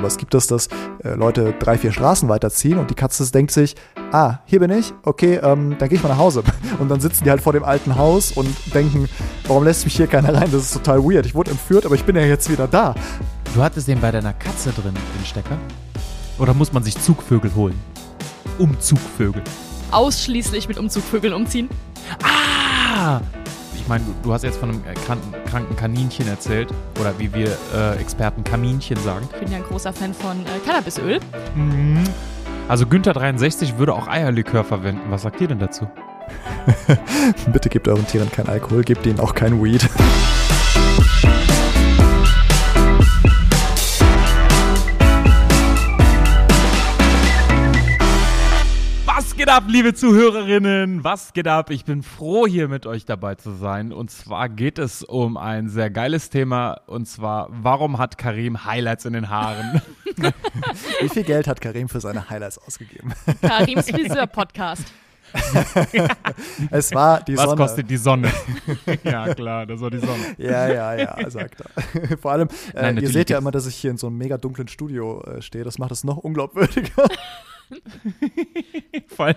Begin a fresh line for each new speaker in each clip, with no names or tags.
Aber es gibt das, dass äh, Leute drei, vier Straßen weiterziehen und die Katze denkt sich, ah, hier bin ich, okay, ähm, dann gehe ich mal nach Hause. Und dann sitzen die halt vor dem alten Haus und denken, warum lässt mich hier keiner rein? Das ist total weird. Ich wurde entführt, aber ich bin ja jetzt wieder da.
Du hattest den bei deiner Katze drin, den Stecker? Oder muss man sich Zugvögel holen? Umzugvögel.
Ausschließlich mit Umzugvögeln umziehen.
Ah! Ich meine, du, du hast jetzt von einem kranken, kranken Kaninchen erzählt. Oder wie wir äh, Experten Kaminchen sagen.
Ich bin ja ein großer Fan von äh, Cannabisöl.
Mhm. Also Günther 63 würde auch Eierlikör verwenden. Was sagt ihr denn dazu?
Bitte gebt euren Tieren kein Alkohol, gebt ihnen auch kein Weed.
Ab, liebe Zuhörerinnen? Was geht ab? Ich bin froh, hier mit euch dabei zu sein. Und zwar geht es um ein sehr geiles Thema. Und zwar, warum hat Karim Highlights in den Haaren?
Wie viel Geld hat Karim für seine Highlights ausgegeben?
Karims Friseur-Podcast.
es war die
Was
Sonne.
kostet die Sonne? ja, klar, das war die Sonne.
Ja, ja, ja, sagt er. Vor allem, äh,
Nein,
ihr seht ja immer, dass ich hier in so einem mega dunklen Studio äh, stehe. Das macht es noch unglaubwürdiger.
Vor allem,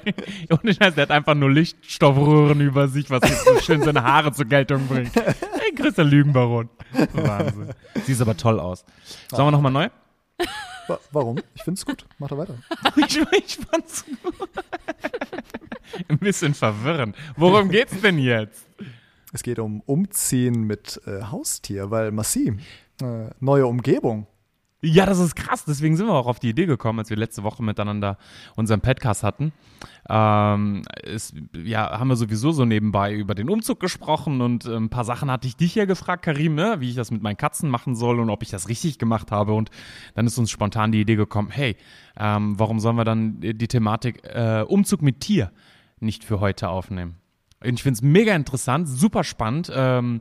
ohne Scheiß, der hat einfach nur Lichtstoffröhren über sich, was jetzt so schön seine Haare zur Geltung bringt. Ein größter Lügenbaron. Wahnsinn. Siehst aber toll aus. Sollen wir nochmal neu?
Wa- Warum? Ich finde es gut. Mach doch weiter.
Ich, ich fand's gut. Ein bisschen verwirrend. Worum geht's denn jetzt?
Es geht um Umziehen mit äh, Haustier, weil Massi, äh, neue Umgebung.
Ja, das ist krass. Deswegen sind wir auch auf die Idee gekommen, als wir letzte Woche miteinander unseren Podcast hatten. Ähm, ist, ja, haben wir sowieso so nebenbei über den Umzug gesprochen und äh, ein paar Sachen hatte ich dich ja gefragt, Karim, ne, wie ich das mit meinen Katzen machen soll und ob ich das richtig gemacht habe. Und dann ist uns spontan die Idee gekommen, hey, ähm, warum sollen wir dann die Thematik äh, Umzug mit Tier nicht für heute aufnehmen? Ich finde es mega interessant, super spannend. Ähm,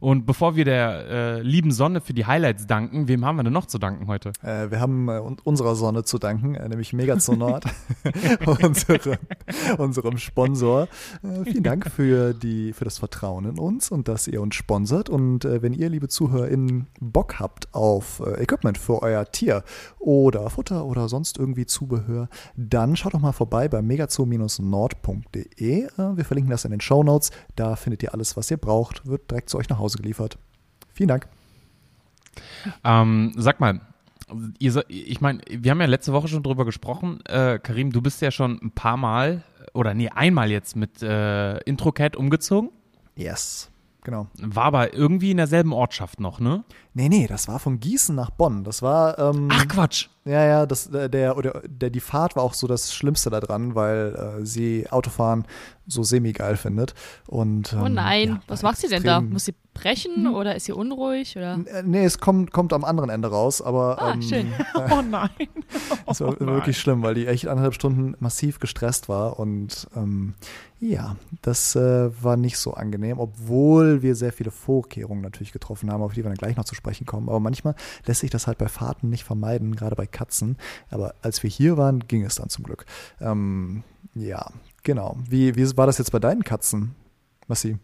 und bevor wir der äh, lieben Sonne für die Highlights danken, wem haben wir denn noch zu danken heute?
Äh, wir haben äh, un- unserer Sonne zu danken, äh, nämlich Megazonord, unsere, unserem Sponsor. Äh, vielen Dank für, die, für das Vertrauen in uns und dass ihr uns sponsert. Und äh, wenn ihr, liebe ZuhörerInnen, Bock habt auf Equipment für euer Tier oder Futter oder sonst irgendwie Zubehör, dann schaut doch mal vorbei bei megazoo-nord.de. Wir verlinken das in den Show Notes. Da findet ihr alles, was ihr braucht. Wird direkt zu euch nach Hause geliefert. Vielen Dank.
Ähm, sag mal, ihr, ich meine, wir haben ja letzte Woche schon drüber gesprochen. Äh, Karim, du bist ja schon ein paar Mal oder nee, einmal jetzt mit äh, Introcat umgezogen.
Yes. Genau.
War aber irgendwie in derselben Ortschaft noch, ne?
Nee, nee, das war von Gießen nach Bonn. Das war, ähm,
Ach Quatsch.
ja, ja, das, äh, der, oder, der, die Fahrt war auch so das Schlimmste da dran, weil äh, sie Autofahren so semi-geil findet. Und, ähm,
Oh nein,
ja,
was macht sie denn da? Muss sie brechen oder ist sie unruhig? Oder?
Äh, Nee, es kommt, kommt am anderen Ende raus, aber
Ah,
ähm,
schön.
Oh nein.
es war
Oh nein.
wirklich schlimm, weil die echt anderthalb Stunden massiv gestresst war und ähm, ja, das äh, war nicht so angenehm, obwohl wir sehr viele Vorkehrungen natürlich getroffen haben, auf die wir dann gleich noch zu sprechen kommen. Aber manchmal lässt sich das halt bei Fahrten nicht vermeiden, gerade bei Katzen. Aber als wir hier waren, ging es dann zum Glück. Ähm, ja, genau. Wie, wie war das jetzt bei deinen Katzen, Massi?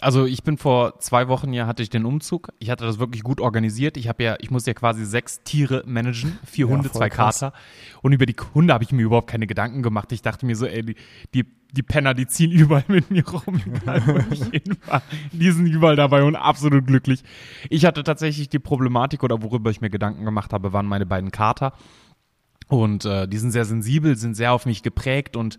Also ich bin vor zwei Wochen ja hatte ich den Umzug. Ich hatte das wirklich gut organisiert. Ich habe ja, ich muss ja quasi sechs Tiere managen, vier
Ja,
Hunde, zwei
krass.
Kater. Und über die Hunde habe ich mir überhaupt keine Gedanken gemacht. Ich dachte mir so, ey, die, die, die Penner, die ziehen überall mit mir rum, hinfahre. Die sind überall dabei und absolut glücklich. Ich hatte tatsächlich die Problematik oder worüber ich mir Gedanken gemacht habe, waren meine beiden Kater. Und äh, die sind sehr sensibel, sind sehr auf mich geprägt und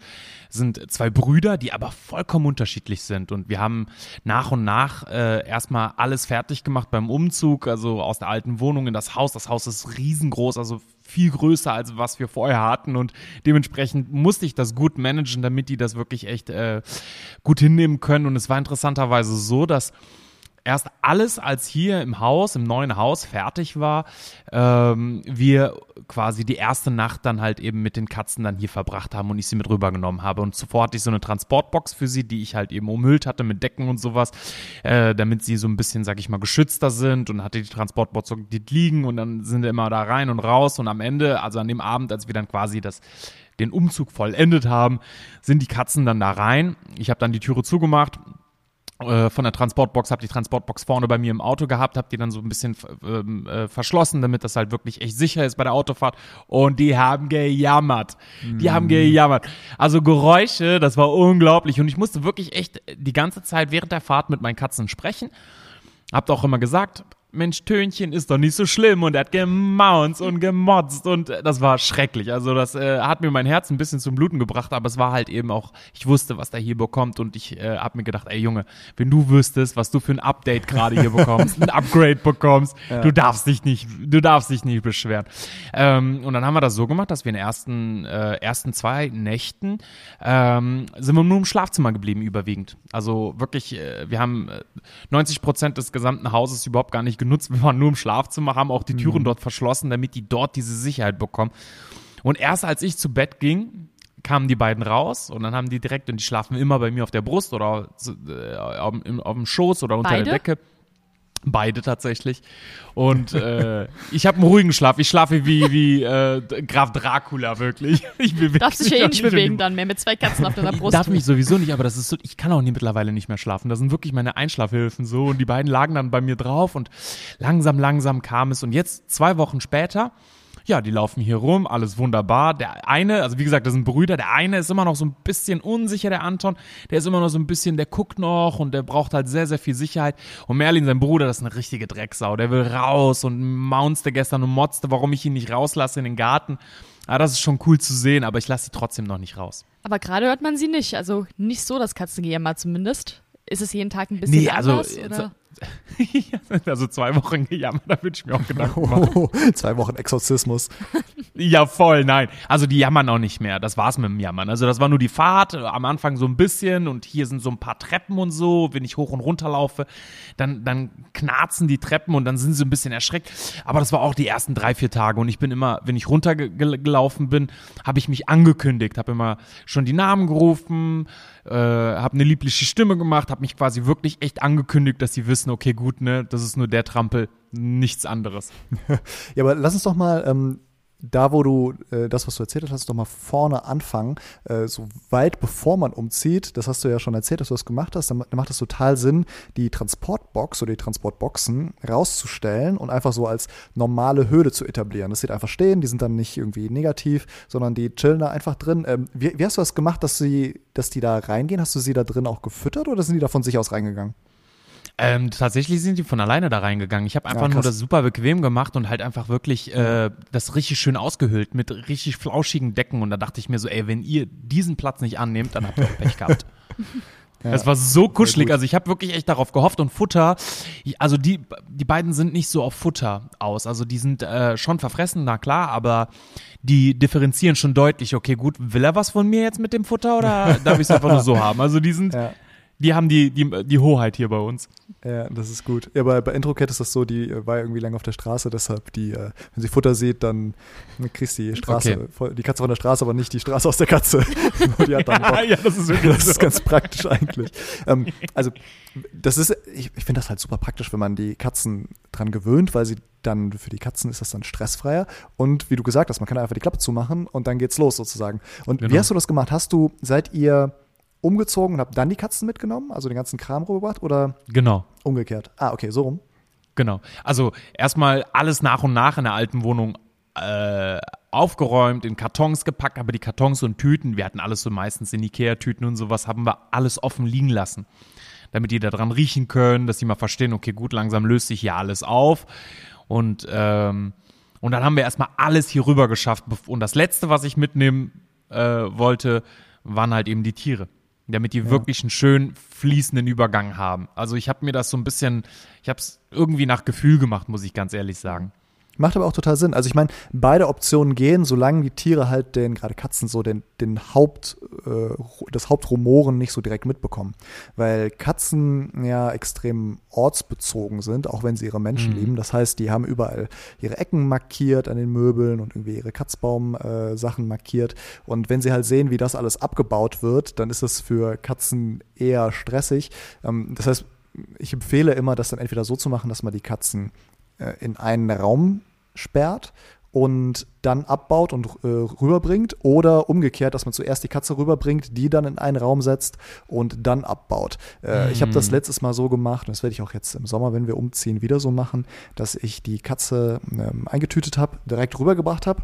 sind zwei Brüder, die aber vollkommen unterschiedlich sind. Und wir haben nach und nach äh, erstmal alles fertig gemacht beim Umzug, also aus der alten Wohnung in das Haus. Das Haus ist riesengroß, also viel größer als was wir vorher hatten. Und dementsprechend musste ich das gut managen, damit die das wirklich echt äh, gut hinnehmen können. Und es war interessanterweise so, dass erst alles, als hier im Haus, im neuen Haus fertig war, ähm, wir quasi die erste Nacht dann halt eben mit den Katzen dann hier verbracht haben und ich sie mit rübergenommen habe. Und zuvor hatte ich so eine Transportbox für sie, die ich halt eben umhüllt hatte mit Decken und sowas, äh, damit sie so ein bisschen, sag ich mal, geschützter sind und hatte die Transportbox so liegen und dann sind wir immer da rein und raus und am Ende, also an dem Abend, als wir dann quasi das den Umzug vollendet haben, sind die Katzen dann da rein. Ich habe dann die Türe zugemacht, von der Transportbox, habe die Transportbox vorne bei mir im Auto gehabt, habe die dann so ein bisschen ähm, äh, verschlossen, damit das halt wirklich echt sicher ist bei der Autofahrt. Und die haben gejammert. Die haben gejammert. Also Geräusche, das war unglaublich. Und ich musste wirklich echt die ganze Zeit während der Fahrt mit meinen Katzen sprechen. Habt auch immer gesagt, Mensch, Tönchen ist doch nicht so schlimm und er hat gemaunzt und gemotzt und das war schrecklich. Also das äh, hat mir mein Herz ein bisschen zum Bluten gebracht, aber es war halt eben auch, ich wusste, was der hier bekommt und ich äh, habe mir gedacht, ey Junge, wenn du wüsstest, was du für ein Update gerade hier bekommst, ein Upgrade bekommst, du darfst dich nicht, du darfst dich nicht beschweren. Ähm, und dann haben wir das so gemacht, dass wir in den ersten, äh, ersten zwei Nächten ähm, sind wir nur im Schlafzimmer geblieben überwiegend. Also wirklich, äh, wir haben äh, 90 Prozent des gesamten Hauses überhaupt gar nicht genutzt. Wir waren nur im Schlafzimmer, haben auch die Türen dort verschlossen, damit die dort diese Sicherheit bekommen. Und erst als ich zu Bett ging, kamen die beiden raus und dann haben die direkt, und die schlafen immer bei mir auf der Brust oder äh, auf, im- auf dem Schoß oder unter
Beide?
der Decke. Beide tatsächlich. Und äh, ich habe einen ruhigen Schlaf. Ich schlafe wie, wie äh, Graf Dracula, wirklich. Ich bewege
Darfst dich ja eh nicht bewegen dann mehr mit zwei Katzen auf deiner
ich
Brust.
darf mich sowieso nicht, aber das ist so, ich kann auch nie mittlerweile nicht mehr schlafen. Das sind wirklich meine Einschlafhilfen so und die beiden lagen dann bei mir drauf und langsam, langsam kam es und jetzt zwei Wochen später, ja, die laufen hier rum, alles wunderbar. Der eine, also wie gesagt, das sind Brüder, der eine ist immer noch so ein bisschen unsicher, der Anton, der ist immer noch so ein bisschen, der guckt noch und der braucht halt sehr, sehr viel Sicherheit. Und Merlin, sein Bruder, das ist eine richtige Drecksau, der will raus und maunzte gestern und motzte, warum ich ihn nicht rauslasse in den Garten. Ah, das ist schon cool zu sehen, aber ich lasse sie trotzdem noch nicht raus.
Aber gerade hört man sie nicht. Also nicht so das Katzengejammer zumindest. Ist es jeden Tag ein bisschen
Nee, also,
anders? Oder?
also zwei Wochen gejammert, da würde ich mir auch machen.
Oh, zwei Wochen Exorzismus.
Ja, voll, nein. Also die jammern auch nicht mehr. Das war's mit dem Jammern. Also das war nur die Fahrt, äh, am Anfang so ein bisschen und hier sind so ein paar Treppen und so. Wenn ich hoch und runter laufe, dann, dann knarzen die Treppen und dann sind sie ein bisschen erschreckt. Aber das war auch die ersten drei, vier Tage und ich bin immer, wenn ich runtergelaufen bin, habe ich mich angekündigt, habe immer schon die Namen gerufen, äh, habe eine liebliche Stimme gemacht, habe mich quasi wirklich echt angekündigt, dass sie wissen, okay, gut, ne, das ist nur der Trampel, nichts anderes.
Ja, aber lass uns doch mal ähm, da, wo du äh, das, was du erzählt hast, doch mal vorne anfangen. Äh, so weit bevor man umzieht, das hast du ja schon erzählt, dass du das gemacht hast, dann, ma- dann macht es total Sinn, die Transportbox oder die Transportboxen rauszustellen und einfach so als normale Höhle zu etablieren. Das steht einfach stehen, die sind dann nicht irgendwie negativ, sondern die chillen da einfach drin. Ähm, wie, wie hast du das gemacht, dass sie, dass die da reingehen? Hast du sie da drin auch gefüttert oder sind die da von sich aus reingegangen?
Ähm, tatsächlich sind die von alleine da reingegangen. Ich habe einfach
Ja,
nur das super bequem gemacht und halt einfach wirklich äh, das richtig schön ausgehöhlt mit richtig flauschigen Decken. Und da dachte ich mir so, ey, wenn ihr diesen Platz nicht annehmt, dann habt ihr auch Pech gehabt. Es war so kuschelig, also ich habe wirklich echt darauf gehofft und Futter, also die, die beiden sind nicht so auf Futter aus, also die sind äh, schon verfressen, na klar, aber die differenzieren schon deutlich, okay gut, will er was von mir jetzt mit dem Futter oder darf ich es einfach nur so haben? Also die sind,
Ja.
Die haben die, die, die Hoheit hier bei uns.
Ja, das ist gut. Ja, bei, bei Introcat ist das so, die äh, war ja irgendwie lange auf der Straße, deshalb die, äh, wenn sie Futter sieht, dann kriegst du die Straße,
Okay.
die Katze von der Straße, aber nicht die Straße aus der Katze. Die hat dann Bock.
ja, das ist wirklich
Das ist ganz praktisch eigentlich. ähm, also, das ist, ich, ich finde das halt super praktisch, wenn man die Katzen dran gewöhnt, weil sie dann, für die Katzen ist das dann stressfreier. Und wie du gesagt hast, man kann einfach die Klappe zumachen und dann geht's los sozusagen. Und wie
Genau.
hast du das gemacht? Hast du, seid ihr umgezogen und habt dann die Katzen mitgenommen, also den ganzen Kram rübergebracht oder
Genau.
umgekehrt? Ah, okay, so rum.
Genau. Also erstmal alles nach und nach in der alten Wohnung äh, aufgeräumt, in Kartons gepackt, aber die Kartons und Tüten, wir hatten alles so meistens in Ikea-Tüten und sowas, haben wir alles offen liegen lassen. Damit die da dran riechen können, dass die mal verstehen, okay, gut, langsam löst sich hier alles auf. Und, ähm, und dann haben wir erstmal alles hier rüber geschafft. Und das Letzte, was ich mitnehmen äh, wollte, waren halt eben die Tiere. Damit die wirklich einen schön fließenden Übergang haben. Also ich habe mir das so ein bisschen, ich habe es irgendwie nach Gefühl gemacht, muss ich ganz ehrlich sagen.
Macht aber auch total Sinn. Also ich meine, beide Optionen gehen, solange die Tiere halt den, gerade Katzen so, den, den Haupt, äh, das Hauptrumoren nicht so direkt mitbekommen. Weil Katzen ja extrem ortsbezogen sind, auch wenn sie ihre Menschen lieben. Das heißt, die haben überall ihre Ecken markiert an den Möbeln und irgendwie ihre Katzbaum-Sachen äh, markiert. Und wenn sie halt sehen, wie das alles abgebaut wird, dann ist es für Katzen eher stressig. Ähm, das heißt, ich empfehle immer, das dann entweder so zu machen, dass man die Katzen äh, in einen Raum sperrt und dann abbaut und äh, rüberbringt oder umgekehrt, dass man zuerst die Katze rüberbringt, die dann in einen Raum setzt und dann abbaut. Äh, Ich habe das letztes Mal so gemacht und das werde ich auch jetzt im Sommer, wenn wir umziehen, wieder so machen, dass ich die Katze ähm, eingetütet habe, direkt rübergebracht habe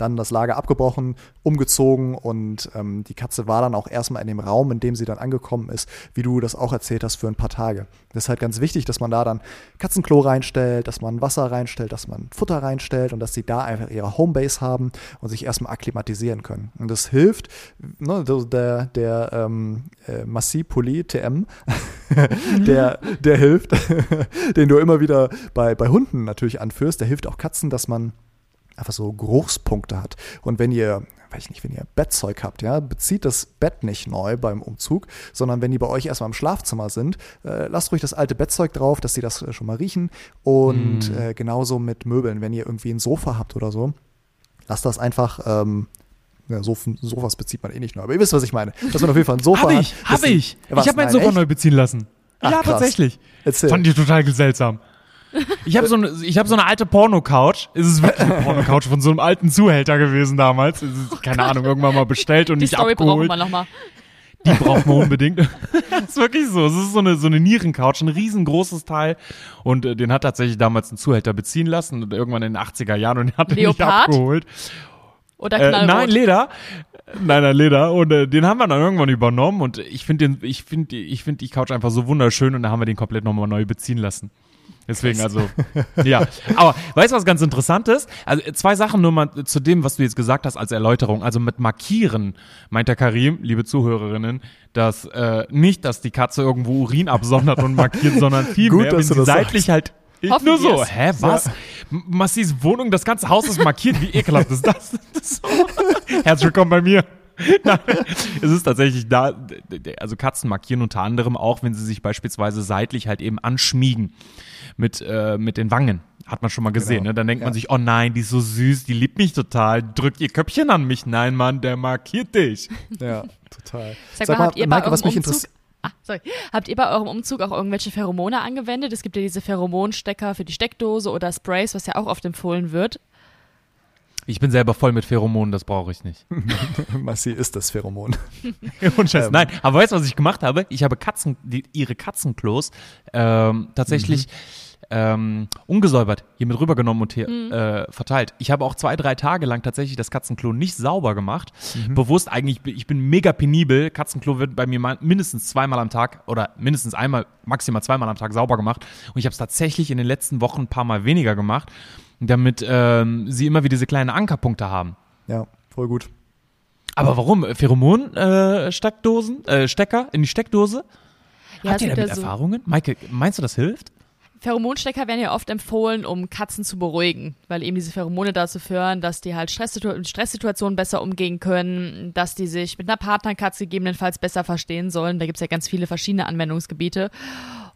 dann das Lager abgebrochen, umgezogen und ähm, die Katze war dann auch erstmal in dem Raum, in dem sie dann angekommen ist, wie du das auch erzählt hast, für ein paar Tage. Das ist halt ganz wichtig, dass man da dann Katzenklo reinstellt, dass man Wasser reinstellt, dass man Futter reinstellt und dass sie da einfach ihre Homebase haben und sich erstmal akklimatisieren können. Und das hilft, ne, der, der ähm, äh, Massi Poli TM, der, der hilft, den du immer wieder bei, bei Hunden natürlich anführst, der hilft auch Katzen, dass man einfach so Geruchspunkte hat. Und wenn ihr, weiß ich nicht, wenn ihr Bettzeug habt, ja, bezieht das Bett nicht neu beim Umzug, sondern wenn die bei euch erstmal im Schlafzimmer sind, äh, lasst ruhig das alte Bettzeug drauf, dass sie das äh, schon mal riechen. Und äh, genauso mit Möbeln, wenn ihr irgendwie ein Sofa habt oder so, lasst das einfach. Ähm, ja, Sof Sofas bezieht man eh nicht neu, aber ihr wisst, was ich meine. Dass man auf jeden Fall ein Sofa
Hab
hat.
ich, hab
das-
ich.
Ja, was?
Ich habe mein Sofa
echt?
neu beziehen lassen.
Ach,
ja,
krass.
tatsächlich.
Erzähl.
Fand ich total seltsam. Ich habe so ich habe so eine alte Porno-Couch. Es ist wirklich eine Porno-Couch von so einem alten Zuhälter gewesen damals. Es ist, keine Ahnung, irgendwann mal bestellt und
Die
nicht
Story brauchen
abgeholt.
wir nochmal.
Die braucht man unbedingt. das ist wirklich so. Es ist so eine, so eine Nierencouch, ein riesengroßes Teil. Und äh, den hat tatsächlich damals ein Zuhälter beziehen lassen und irgendwann in den 80er Jahren und den hat er nicht abgeholt.
Oder
Äh, nein, Leder. Nein, nein, Leder. Und äh, den haben wir dann irgendwann übernommen und ich finde den, ich finde, ich finde die Couch einfach so wunderschön und da haben wir den komplett nochmal neu beziehen lassen. Deswegen also, ja. Aber weißt du, was ganz interessant ist? Also zwei Sachen nur mal zu dem, was du jetzt gesagt hast als Erläuterung. Also mit Markieren meint der Karim, liebe Zuhörerinnen, dass äh, nicht, dass die Katze irgendwo Urin absondert und markiert, sondern
Gut,
vielmehr, wenn sie
das
seitlich halt ich
Hoffen
nur so, hä, was? M- Massis Wohnung, das ganze Haus ist markiert, wie ekelhaft ist das? das ist so. Herzlich willkommen bei mir. Nein, es ist tatsächlich da, also Katzen markieren unter anderem auch, wenn sie sich beispielsweise seitlich halt eben anschmiegen mit, äh, mit den Wangen. Hat man schon mal gesehen,
Genau.
ne? Dann denkt man
Ja.
sich, oh nein, die ist so süß, die liebt mich total, drückt ihr Köpfchen an mich. Nein, Mann, der markiert dich.
Ja, total.
Sag, mal, habt ihr bei
Maike, was
eurem
mich
Umzug,
interessiert.
ah, sorry, habt ihr bei eurem Umzug auch irgendwelche Pheromone angewendet? Es gibt ja diese Pheromonstecker für die Steckdose oder Sprays, was ja auch oft empfohlen wird.
Ich bin selber voll mit Pheromonen, das brauche ich nicht.
Massi ist das Pheromon.
Und Scheiß.
Ähm.
Nein, aber weißt du, was ich gemacht habe? Ich habe Katzen, die, ihre Katzenklos ähm, tatsächlich ähm, ungesäubert hier mit rübergenommen und hier äh, verteilt. Ich habe auch zwei, drei Tage lang tatsächlich das Katzenklo nicht sauber gemacht. Bewusst eigentlich, ich bin mega penibel. Katzenklo wird bei mir mal mindestens zweimal am Tag oder mindestens einmal, maximal zweimal am Tag sauber gemacht. Und ich habe es tatsächlich in den letzten Wochen ein paar Mal weniger gemacht, damit ähm, sie immer wieder diese kleinen Ankerpunkte haben.
Ja, voll gut.
Aber warum? Pheromon-Steckdosen, äh, Stecker in die Steckdose?
Ja,
Habt
es
ihr
gibt
damit
so-
Erfahrungen? Maike, meinst du, das hilft?
Pheromonstecker werden ja oft empfohlen, um Katzen zu beruhigen, weil eben diese Pheromone dazu führen, dass die halt Stresssitu Stresssituationen besser umgehen können, dass die sich mit einer Partnerkatze gegebenenfalls besser verstehen sollen. Da gibt's ja ganz viele verschiedene Anwendungsgebiete.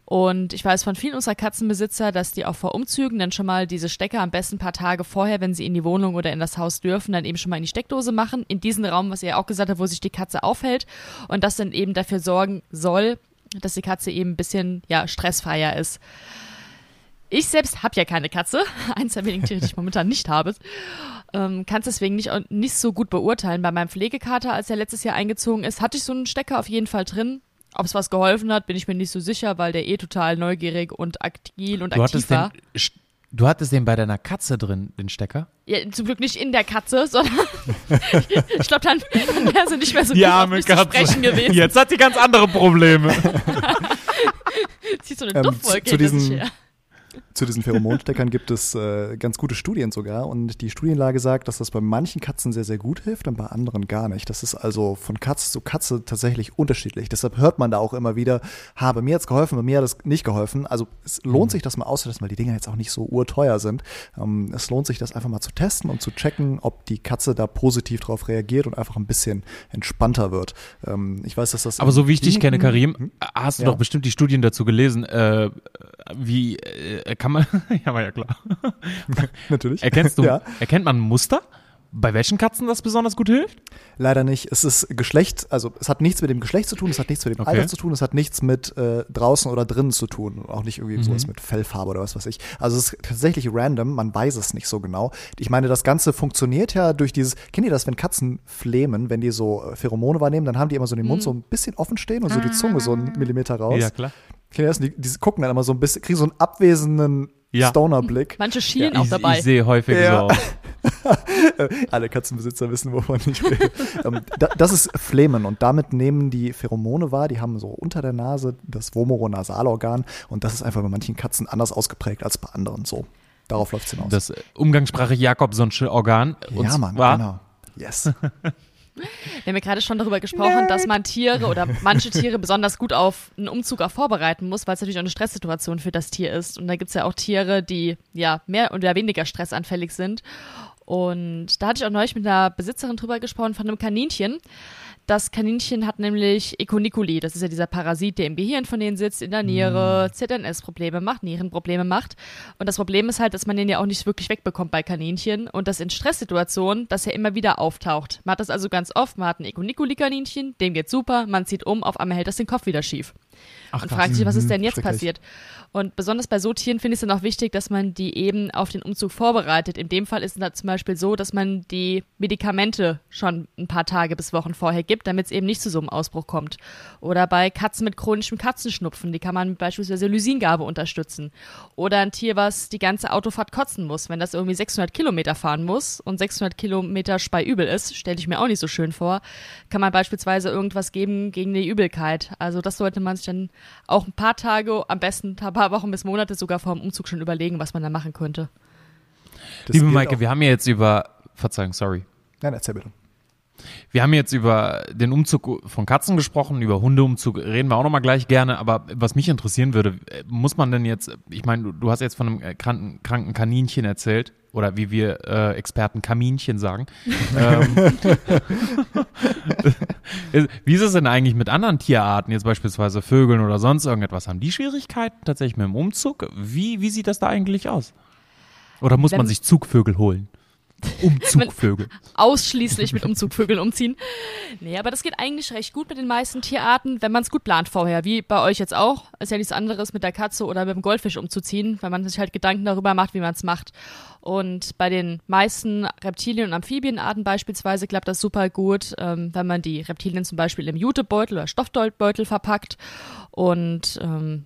Und ich weiß von vielen unserer Katzenbesitzer, dass die auch vor Umzügen dann schon mal diese Stecker am besten ein paar Tage vorher, wenn sie in die Wohnung oder in das Haus dürfen, dann eben schon mal in die Steckdose machen, in diesen Raum, was ihr ja auch gesagt habt, wo sich die Katze aufhält und das dann eben dafür sorgen soll, dass die Katze eben ein bisschen ja stressfreier ist. Ich selbst habe ja keine Katze, eins der wenigen Tiere, die ich momentan nicht habe. Ähm, Kann es deswegen nicht, nicht so gut beurteilen. Bei meinem Pflegekater, als er letztes Jahr eingezogen ist, hatte ich so einen Stecker auf jeden Fall drin. Ob es was geholfen hat, bin ich mir nicht so sicher, weil der eh total neugierig und aktiv und
Du
aktiv
hattest, den,
war.
Sch- du hattest den bei deiner Katze drin, den Stecker?
Ja, zum Glück nicht in der Katze, sondern ich glaube, dann, dann wäre sie nicht mehr so gut auf mich zu sprechen gewesen.
Jetzt hat sie ganz andere Probleme.
Zieht so eine
Ähm,
Duftwolke
zu- zu diesen-
her.
Zu diesen Pheromonsteckern gibt es äh, ganz gute Studien sogar und die Studienlage sagt, dass das bei manchen Katzen sehr, sehr gut hilft und bei anderen gar nicht. Das ist also von Katze zu Katze tatsächlich unterschiedlich. Deshalb hört man da auch immer wieder, habe mir jetzt geholfen, bei mir hat es nicht geholfen. Also es lohnt sich das mal auszutesten, weil die Dinger jetzt auch nicht so urteuer sind. Ähm, es lohnt sich das einfach mal zu testen und zu checken, ob die Katze da positiv drauf reagiert und einfach ein bisschen entspannter wird. Ähm, ich weiß, dass das
Aber so wie ich dich kenne, Karim, hast du
Ja.
doch bestimmt die Studien dazu gelesen. Äh, wie äh, kann man, ja, war ja klar.
Natürlich.
Erkennst du,
Ja.
erkennt man Muster bei welchen Katzen das besonders gut hilft?
Leider nicht. Es ist Geschlecht, also es hat nichts mit dem Geschlecht zu tun, es hat nichts mit dem
Okay.
Alter zu tun, es hat nichts mit äh, draußen oder drinnen zu tun. Auch nicht irgendwie
Mhm.
sowas mit Fellfarbe oder was weiß ich. Also es ist tatsächlich random, man weiß es nicht so genau. Ich meine, das Ganze funktioniert ja durch dieses, kennt ihr das, wenn Katzen flehmen, wenn die so äh, Pheromone wahrnehmen, dann haben die immer so den Mund so ein bisschen offen stehen und so die Zunge so einen Millimeter raus.
Ja, klar.
Die, die gucken dann immer so ein bisschen, kriegen so einen abwesenden
Ja.
Stoner-Blick.
Manche schielen
Ja,
auch
ich,
dabei.
ich sehe häufig
Ja.
so.
Alle Katzenbesitzer wissen, wovon ich rede. ähm, da, das ist Flemen und damit nehmen die Pheromone wahr. Die haben so unter der Nase das Vomoronasalorgan und das ist einfach bei manchen Katzen anders ausgeprägt als bei anderen so. Darauf läuft es hinaus.
Das äh, Umgangssprache Jakobsonsche Organ.
Ja, Mann, genau. Yes.
Wir haben ja gerade schon darüber gesprochen, dass man Tiere oder manche Tiere besonders gut auf einen Umzug auch vorbereiten muss, weil es natürlich auch eine Stresssituation für das Tier ist. Und da gibt es ja auch Tiere, die ja mehr oder weniger stressanfällig sind. Und da hatte ich auch neulich mit einer Besitzerin drüber gesprochen von einem Kaninchen. Das Kaninchen hat nämlich Econiculi, das ist ja dieser Parasit, der im Gehirn von denen sitzt, in der Niere, ZNS-Probleme macht, Nierenprobleme macht. Und das Problem ist halt, dass man den ja auch nicht wirklich wegbekommt bei Kaninchen und dass in Stresssituationen das ja immer wieder auftaucht. Man hat das also ganz oft, man hat ein Econiculi-Kaninchen, dem geht's super, man zieht um, auf einmal hält das den Kopf wieder schief
Ach,
und fragt sich, was ist denn jetzt passiert? Und besonders bei so Tieren finde ich es dann auch wichtig, dass man die eben auf den Umzug vorbereitet. In dem Fall ist es dann zum Beispiel so, dass man die Medikamente schon ein paar Tage bis Wochen vorher gibt, damit es eben nicht zu so einem Ausbruch kommt. Oder bei Katzen mit chronischem Katzenschnupfen, die kann man beispielsweise Lysingabe unterstützen. Oder ein Tier, was die ganze Autofahrt kotzen muss, wenn das irgendwie 600 Kilometer fahren muss und 600 Kilometer speiübel ist, stelle ich mir auch nicht so schön vor, kann man beispielsweise irgendwas geben gegen die Übelkeit. Also das sollte man sich dann auch ein paar Tage, am besten ein paar Wochen bis Monate sogar vor dem Umzug schon überlegen, was man da machen könnte.
Das
Liebe Maike,
auch-
wir haben ja jetzt über, Verzeihung, sorry.
Nein, erzähl bitte.
Wir haben jetzt über den Umzug von Katzen gesprochen, über Hundeumzug reden wir auch nochmal gleich gerne, aber was mich interessieren würde, äh, muss man denn jetzt, ich meine, du, du hast jetzt von einem äh, kranken, kranken Kaninchen erzählt, oder wie wir äh, Experten Kaminchen sagen. ähm, wie ist es denn eigentlich mit anderen Tierarten, jetzt beispielsweise Vögeln oder sonst irgendetwas? Haben die Schwierigkeiten tatsächlich mit dem Umzug? Wie, wie sieht das da eigentlich aus? Oder muss man
Wenn-
sich Zugvögel holen? Umzugvögel.
Ausschließlich mit Umzugvögeln umziehen. Nee, aber das geht eigentlich recht gut mit den meisten Tierarten, wenn man es gut plant vorher. Wie bei euch jetzt auch. Ist ja nichts anderes mit der Katze oder mit dem Goldfisch umzuziehen, weil man sich halt Gedanken darüber macht, wie man es macht. Und bei den meisten Reptilien- und Amphibienarten beispielsweise klappt das super gut, ähm, wenn man die Reptilien zum Beispiel im Jutebeutel oder Stoffbeutel verpackt. Und ähm,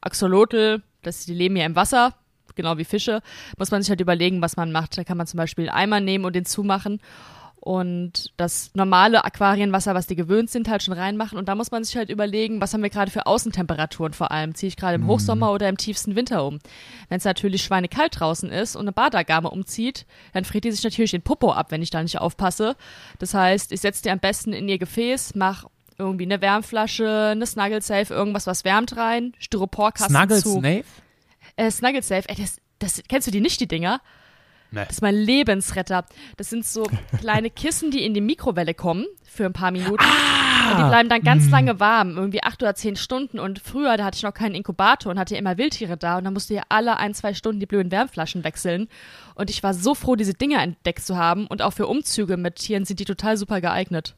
Axolotl, das, die leben ja im Wasser, genau wie Fische, muss man sich halt überlegen, was man macht. Da kann man zum Beispiel einen Eimer nehmen und den zumachen und das normale Aquarienwasser, was die gewöhnt sind, halt schon reinmachen. Und da muss man sich halt überlegen, was haben wir gerade für Außentemperaturen vor allem. Ziehe ich gerade im Hochsommer oder im tiefsten Winter um? Wenn es natürlich schweinekalt draußen ist und eine Badagame umzieht, dann friert die sich natürlich den Popo ab, wenn ich da nicht aufpasse. Das heißt, ich setze die am besten in ihr Gefäß, mach irgendwie eine Wärmflasche, eine Snuggle Safe, irgendwas, was wärmt rein, Styroporkasten
Snuggles
zu.
Snake?
Äh, Snuggle Safe, ey, das, das, kennst du die nicht, die Dinger?
Nee.
Das ist mein Lebensretter. Das sind so kleine Kissen, die in die Mikrowelle kommen für ein paar Minuten.
Ah!
Und die bleiben dann ganz lange warm, irgendwie acht oder zehn Stunden. Und früher, da hatte ich noch keinen Inkubator und hatte immer Wildtiere da. Und dann musste ja alle ein, zwei Stunden die blöden Wärmflaschen wechseln. Und ich war so froh, diese Dinger entdeckt zu haben. Und auch für Umzüge mit Tieren sind die total super geeignet.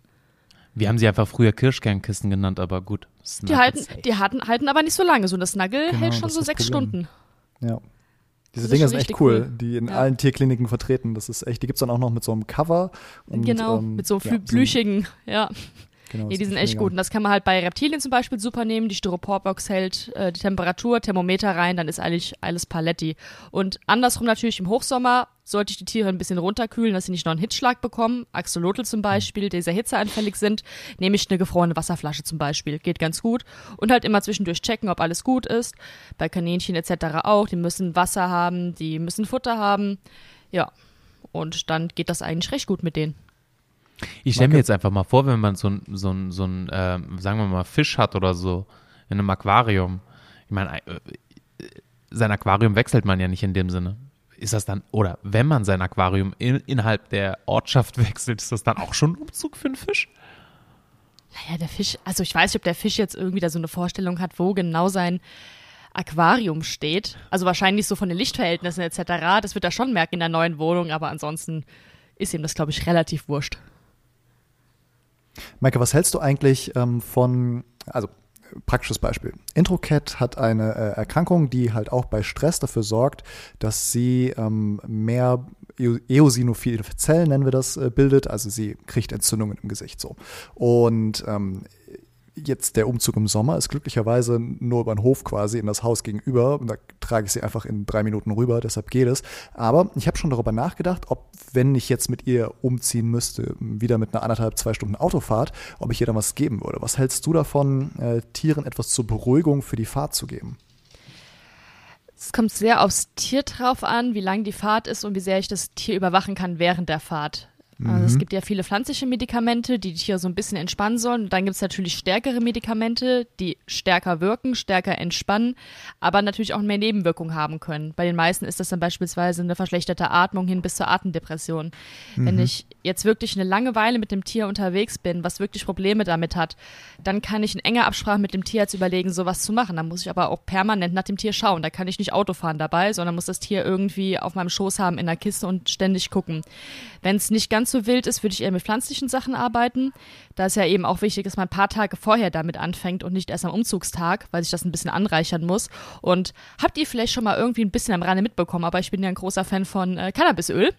Wir haben sie einfach früher Kirschkernkissen genannt, aber gut.
Die
Snuggles
halten,
Safe.
die halten, halten aber nicht so lange. So eine Snuggle
Genau,
hält schon so sechs
Problem.
Stunden.
Ja. Diese Dinger sind echt cool,
cool.
die in
Ja.
allen Tierkliniken vertreten. Das ist echt, die gibt's dann auch noch mit so einem Cover. Und,
genau,
ähm,
mit so
ja,
flü- plüschigen, ja.
Genau,
Nee, die sind echt
mega.
gut. Und das kann man halt bei Reptilien zum Beispiel super nehmen. Die Styroporbox hält äh, die Temperatur, Thermometer rein, dann ist eigentlich alles Paletti. Und andersrum natürlich im Hochsommer sollte ich die Tiere ein bisschen runterkühlen, dass sie nicht noch einen Hitzschlag bekommen. Axolotl zum Beispiel, die sehr hitzeanfällig sind, nehme ich eine gefrorene Wasserflasche zum Beispiel. Geht ganz gut. Und halt immer zwischendurch checken, ob alles gut ist. Bei Kaninchen etc. auch. Die müssen Wasser haben, die müssen Futter haben. Ja. Und dann geht das eigentlich recht gut mit denen.
Ich stelle mir jetzt einfach mal vor, wenn man so ein, so ein, so ein ähm, sagen wir mal, Fisch hat oder so in einem Aquarium. Ich meine, äh, äh, sein Aquarium wechselt man ja nicht in dem Sinne. Ist das dann, oder wenn man sein Aquarium in, innerhalb der Ortschaft wechselt, ist das dann auch schon ein Umzug für einen Fisch?
Naja, der Fisch, also ich weiß nicht, ob der Fisch jetzt irgendwie da so eine Vorstellung hat, wo genau sein Aquarium steht. Also wahrscheinlich so von den Lichtverhältnissen etc. Das wird er schon merken in der neuen Wohnung, aber ansonsten ist ihm das, glaube ich, relativ wurscht.
Maike, was hältst du eigentlich ähm, von, also praktisches Beispiel. Introcat hat eine äh, Erkrankung, die halt auch bei Stress dafür sorgt, dass sie ähm, mehr eosinophile Zellen, nennen wir das, äh, bildet. Also sie kriegt Entzündungen im Gesicht so. Und ähm, jetzt der Umzug im Sommer ist glücklicherweise nur über den Hof quasi in das Haus gegenüber. Und da trage ich sie einfach in drei Minuten rüber, deshalb geht es. Aber ich habe schon darüber nachgedacht, ob, wenn ich jetzt mit ihr umziehen müsste, wieder mit einer anderthalb, zwei Stunden Autofahrt, ob ich ihr dann was geben würde. Was hältst du davon, äh, Tieren etwas zur Beruhigung für die Fahrt zu geben?
Es kommt sehr aufs Tier drauf an, wie lang die Fahrt ist und wie sehr ich das Tier überwachen kann während der Fahrt. Also es mhm. gibt ja viele pflanzliche Medikamente, die die Tiere so ein bisschen entspannen sollen. Und dann gibt es natürlich stärkere Medikamente, die stärker wirken, stärker entspannen, aber natürlich auch mehr Nebenwirkungen haben können. Bei den meisten ist das dann beispielsweise eine verschlechterte Atmung hin bis zur Atemdepression. Mhm. Wenn ich jetzt wirklich eine lange Weile mit dem Tier unterwegs bin, was wirklich Probleme damit hat, dann kann ich in enger Absprache mit dem Tierarzt überlegen, sowas zu machen. Dann muss ich aber auch permanent nach dem Tier schauen. Da kann ich nicht Auto fahren dabei, sondern muss das Tier irgendwie auf meinem Schoß haben in der Kiste und ständig gucken. Wenn es nicht ganz so wild ist, würde ich eher mit pflanzlichen Sachen arbeiten. Da ist ja eben auch wichtig, dass man ein paar Tage vorher damit anfängt und nicht erst am Umzugstag, weil sich das ein bisschen anreichern muss. Und habt ihr vielleicht schon mal irgendwie ein bisschen am Rande mitbekommen, aber ich bin ja ein großer Fan von äh, Cannabisöl.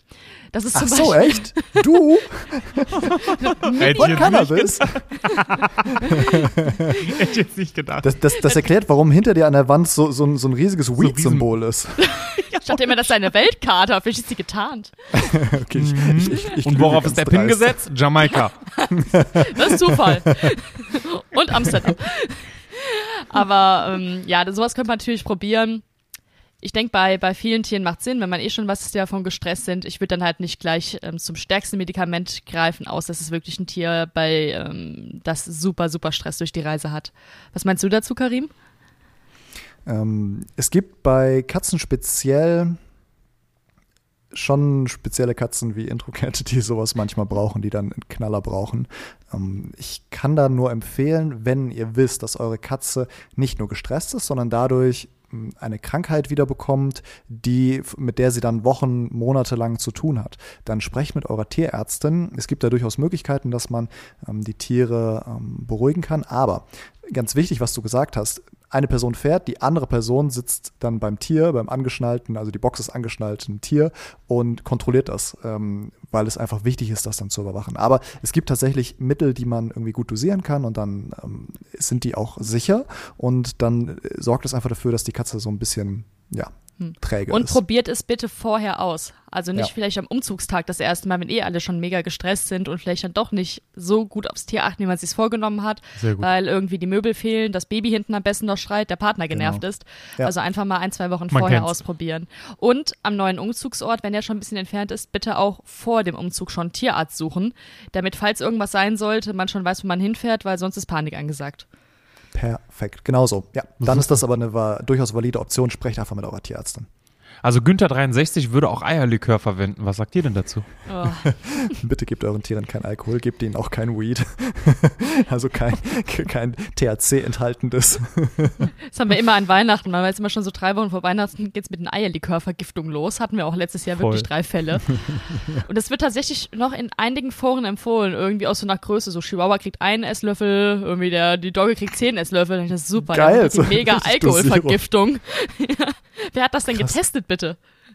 Das ist zum
Ach so, echt? Du?
von
Cannabis?
Hätte ich jetzt nicht gedacht.
Das, das, das, erklärt, warum hinter dir an der Wand so, so, ein, so ein riesiges Weed-Symbol ist.
ich dachte immer, das sei eine Weltkarte, vielleicht ist sie getarnt.
okay, ich, ich, ich, ich
Und worauf ist der Pin gesetzt? Jamaika.
Das ist Zufall. Und Amsterdam. Aber ähm, ja, sowas könnte man natürlich probieren. Ich denke, bei, bei vielen Tieren macht Sinn, wenn man eh schon was ist, die davon gestresst sind. Ich würde dann halt nicht gleich ähm, zum stärksten Medikament greifen, aus dass es wirklich ein Tier bei ähm, das super, super Stress durch die Reise hat. Was meinst du dazu, Karim?
Ähm, es gibt bei Katzen speziell schon spezielle Katzen wie Introcat, die sowas manchmal brauchen, die dann einen Knaller brauchen. Ähm, ich kann da nur empfehlen, wenn ihr wisst, dass eure Katze nicht nur gestresst ist, sondern dadurch hm, eine Krankheit wiederbekommt, die, mit der sie dann Wochen, Monate lang zu tun hat, dann sprecht mit eurer Tierärztin. Es gibt da durchaus Möglichkeiten, dass man ähm, die Tiere ähm, beruhigen kann. Aber ganz wichtig, was du gesagt hast, eine Person fährt, die andere Person sitzt dann beim Tier, beim angeschnallten, also die Box ist angeschnallten Tier und kontrolliert das, ähm, weil es einfach wichtig ist, das dann zu überwachen. Aber es gibt tatsächlich Mittel, die man irgendwie gut dosieren kann und dann ähm, sind die auch sicher und dann äh, sorgt es einfach dafür, dass die Katze so ein bisschen ja. Träge
Und
ist.
probiert es bitte vorher aus. Also nicht ja. vielleicht am Umzugstag das erste Mal, wenn eh alle schon mega gestresst sind und vielleicht dann doch nicht so gut aufs Tier achten, wie man es sich vorgenommen hat, weil irgendwie die Möbel fehlen, das Baby hinten am besten noch schreit, der Partner genervt genau. ist. Ja. Also einfach mal ein, zwei Wochen man vorher kennt's. ausprobieren. Und am neuen Umzugsort, wenn der schon ein bisschen entfernt ist, bitte auch vor dem Umzug schon Tierarzt suchen, damit, falls irgendwas sein sollte, man schon weiß, wo man hinfährt, weil sonst ist Panik angesagt.
Perfekt, genauso. Ja, dann ist das aber eine war, durchaus valide Option. Sprecht einfach mit eurer Tierärztin.
Also Günther 63 würde auch Eierlikör verwenden. Was sagt ihr denn dazu?
Oh.
Bitte gebt euren Tieren kein Alkohol, gebt ihnen auch kein Weed. also kein, kein THC enthaltendes.
Das haben wir immer an Weihnachten. Man weiß immer schon so drei Wochen vor Weihnachten geht es mit einer Eierlikörvergiftung los. Hatten wir auch letztes Jahr Voll. wirklich drei Fälle. Und es wird tatsächlich noch in einigen Foren empfohlen, irgendwie auch so nach Größe. So Chihuahua kriegt einen Esslöffel, irgendwie der, die Dogge kriegt zehn Esslöffel. Das ist super.
Geil.
Die mega Alkoholvergiftung. Wer hat das denn Krass. getestet, bitte?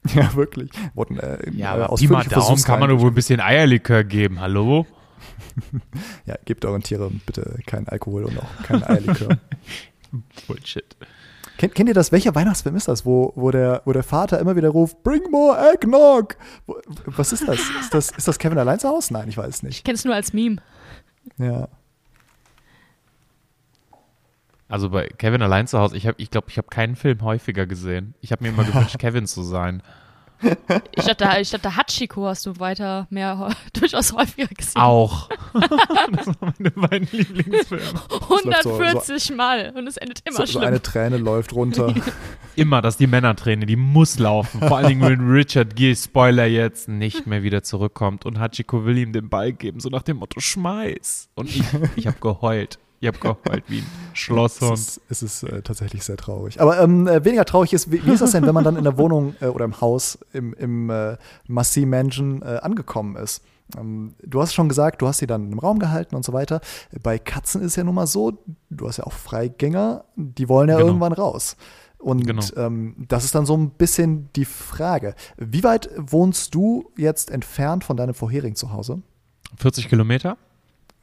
Ja, wirklich. Wurden, äh,
ja, aber Pi mal Daumen kann man nur wohl ein bisschen Eierlikör geben. Hallo?
ja, gebt euren Tieren bitte keinen Alkohol und auch keinen Eierlikör.
Bullshit.
Kennt, kennt ihr das? Welcher Weihnachtsfilm ist das, wo, wo, der, wo der Vater immer wieder ruft, bring more eggnog? Was ist das? Ist das, ist das Kevin allein zu Hause? Nein, ich weiß es nicht.
Ich kenne es nur als Meme.
Ja.
Also bei Kevin allein zu Hause, ich glaube, ich, glaub, ich habe keinen Film häufiger gesehen. Ich habe mir immer gewünscht, Kevin zu sein.
Ich dachte, ich dachte, Hachiko hast du weiter mehr durchaus häufiger gesehen.
Auch. das waren meine beiden Lieblingsfilme.
140 so, so, Mal und es endet immer so, schlimm.
So eine Träne läuft runter.
immer, dass die Männerträne, die muss laufen. Vor allen Dingen, wenn Richard Gere, Spoiler jetzt, nicht mehr wieder zurückkommt und Hachiko will ihm den Ball geben, so nach dem Motto, schmeiß. Und ich, ich habe geheult. Ihr habt geheult wie ein Schlosshund.
Es ist, es ist äh, tatsächlich sehr traurig. Aber ähm, äh, weniger traurig ist, wie, wie, ist das denn, wenn man dann in der Wohnung äh, oder im Haus im, im äh, Massey Mansion äh, angekommen ist? Ähm, du hast schon gesagt, du hast sie dann im Raum gehalten und so weiter. Bei Katzen ist ja nun mal so, du hast ja auch Freigänger, die wollen ja
Genau.
irgendwann raus. Und
Genau.
ähm, das ist dann so ein bisschen die Frage. Wie weit wohnst du jetzt entfernt von deinem vorherigen Zuhause?
40 Kilometer?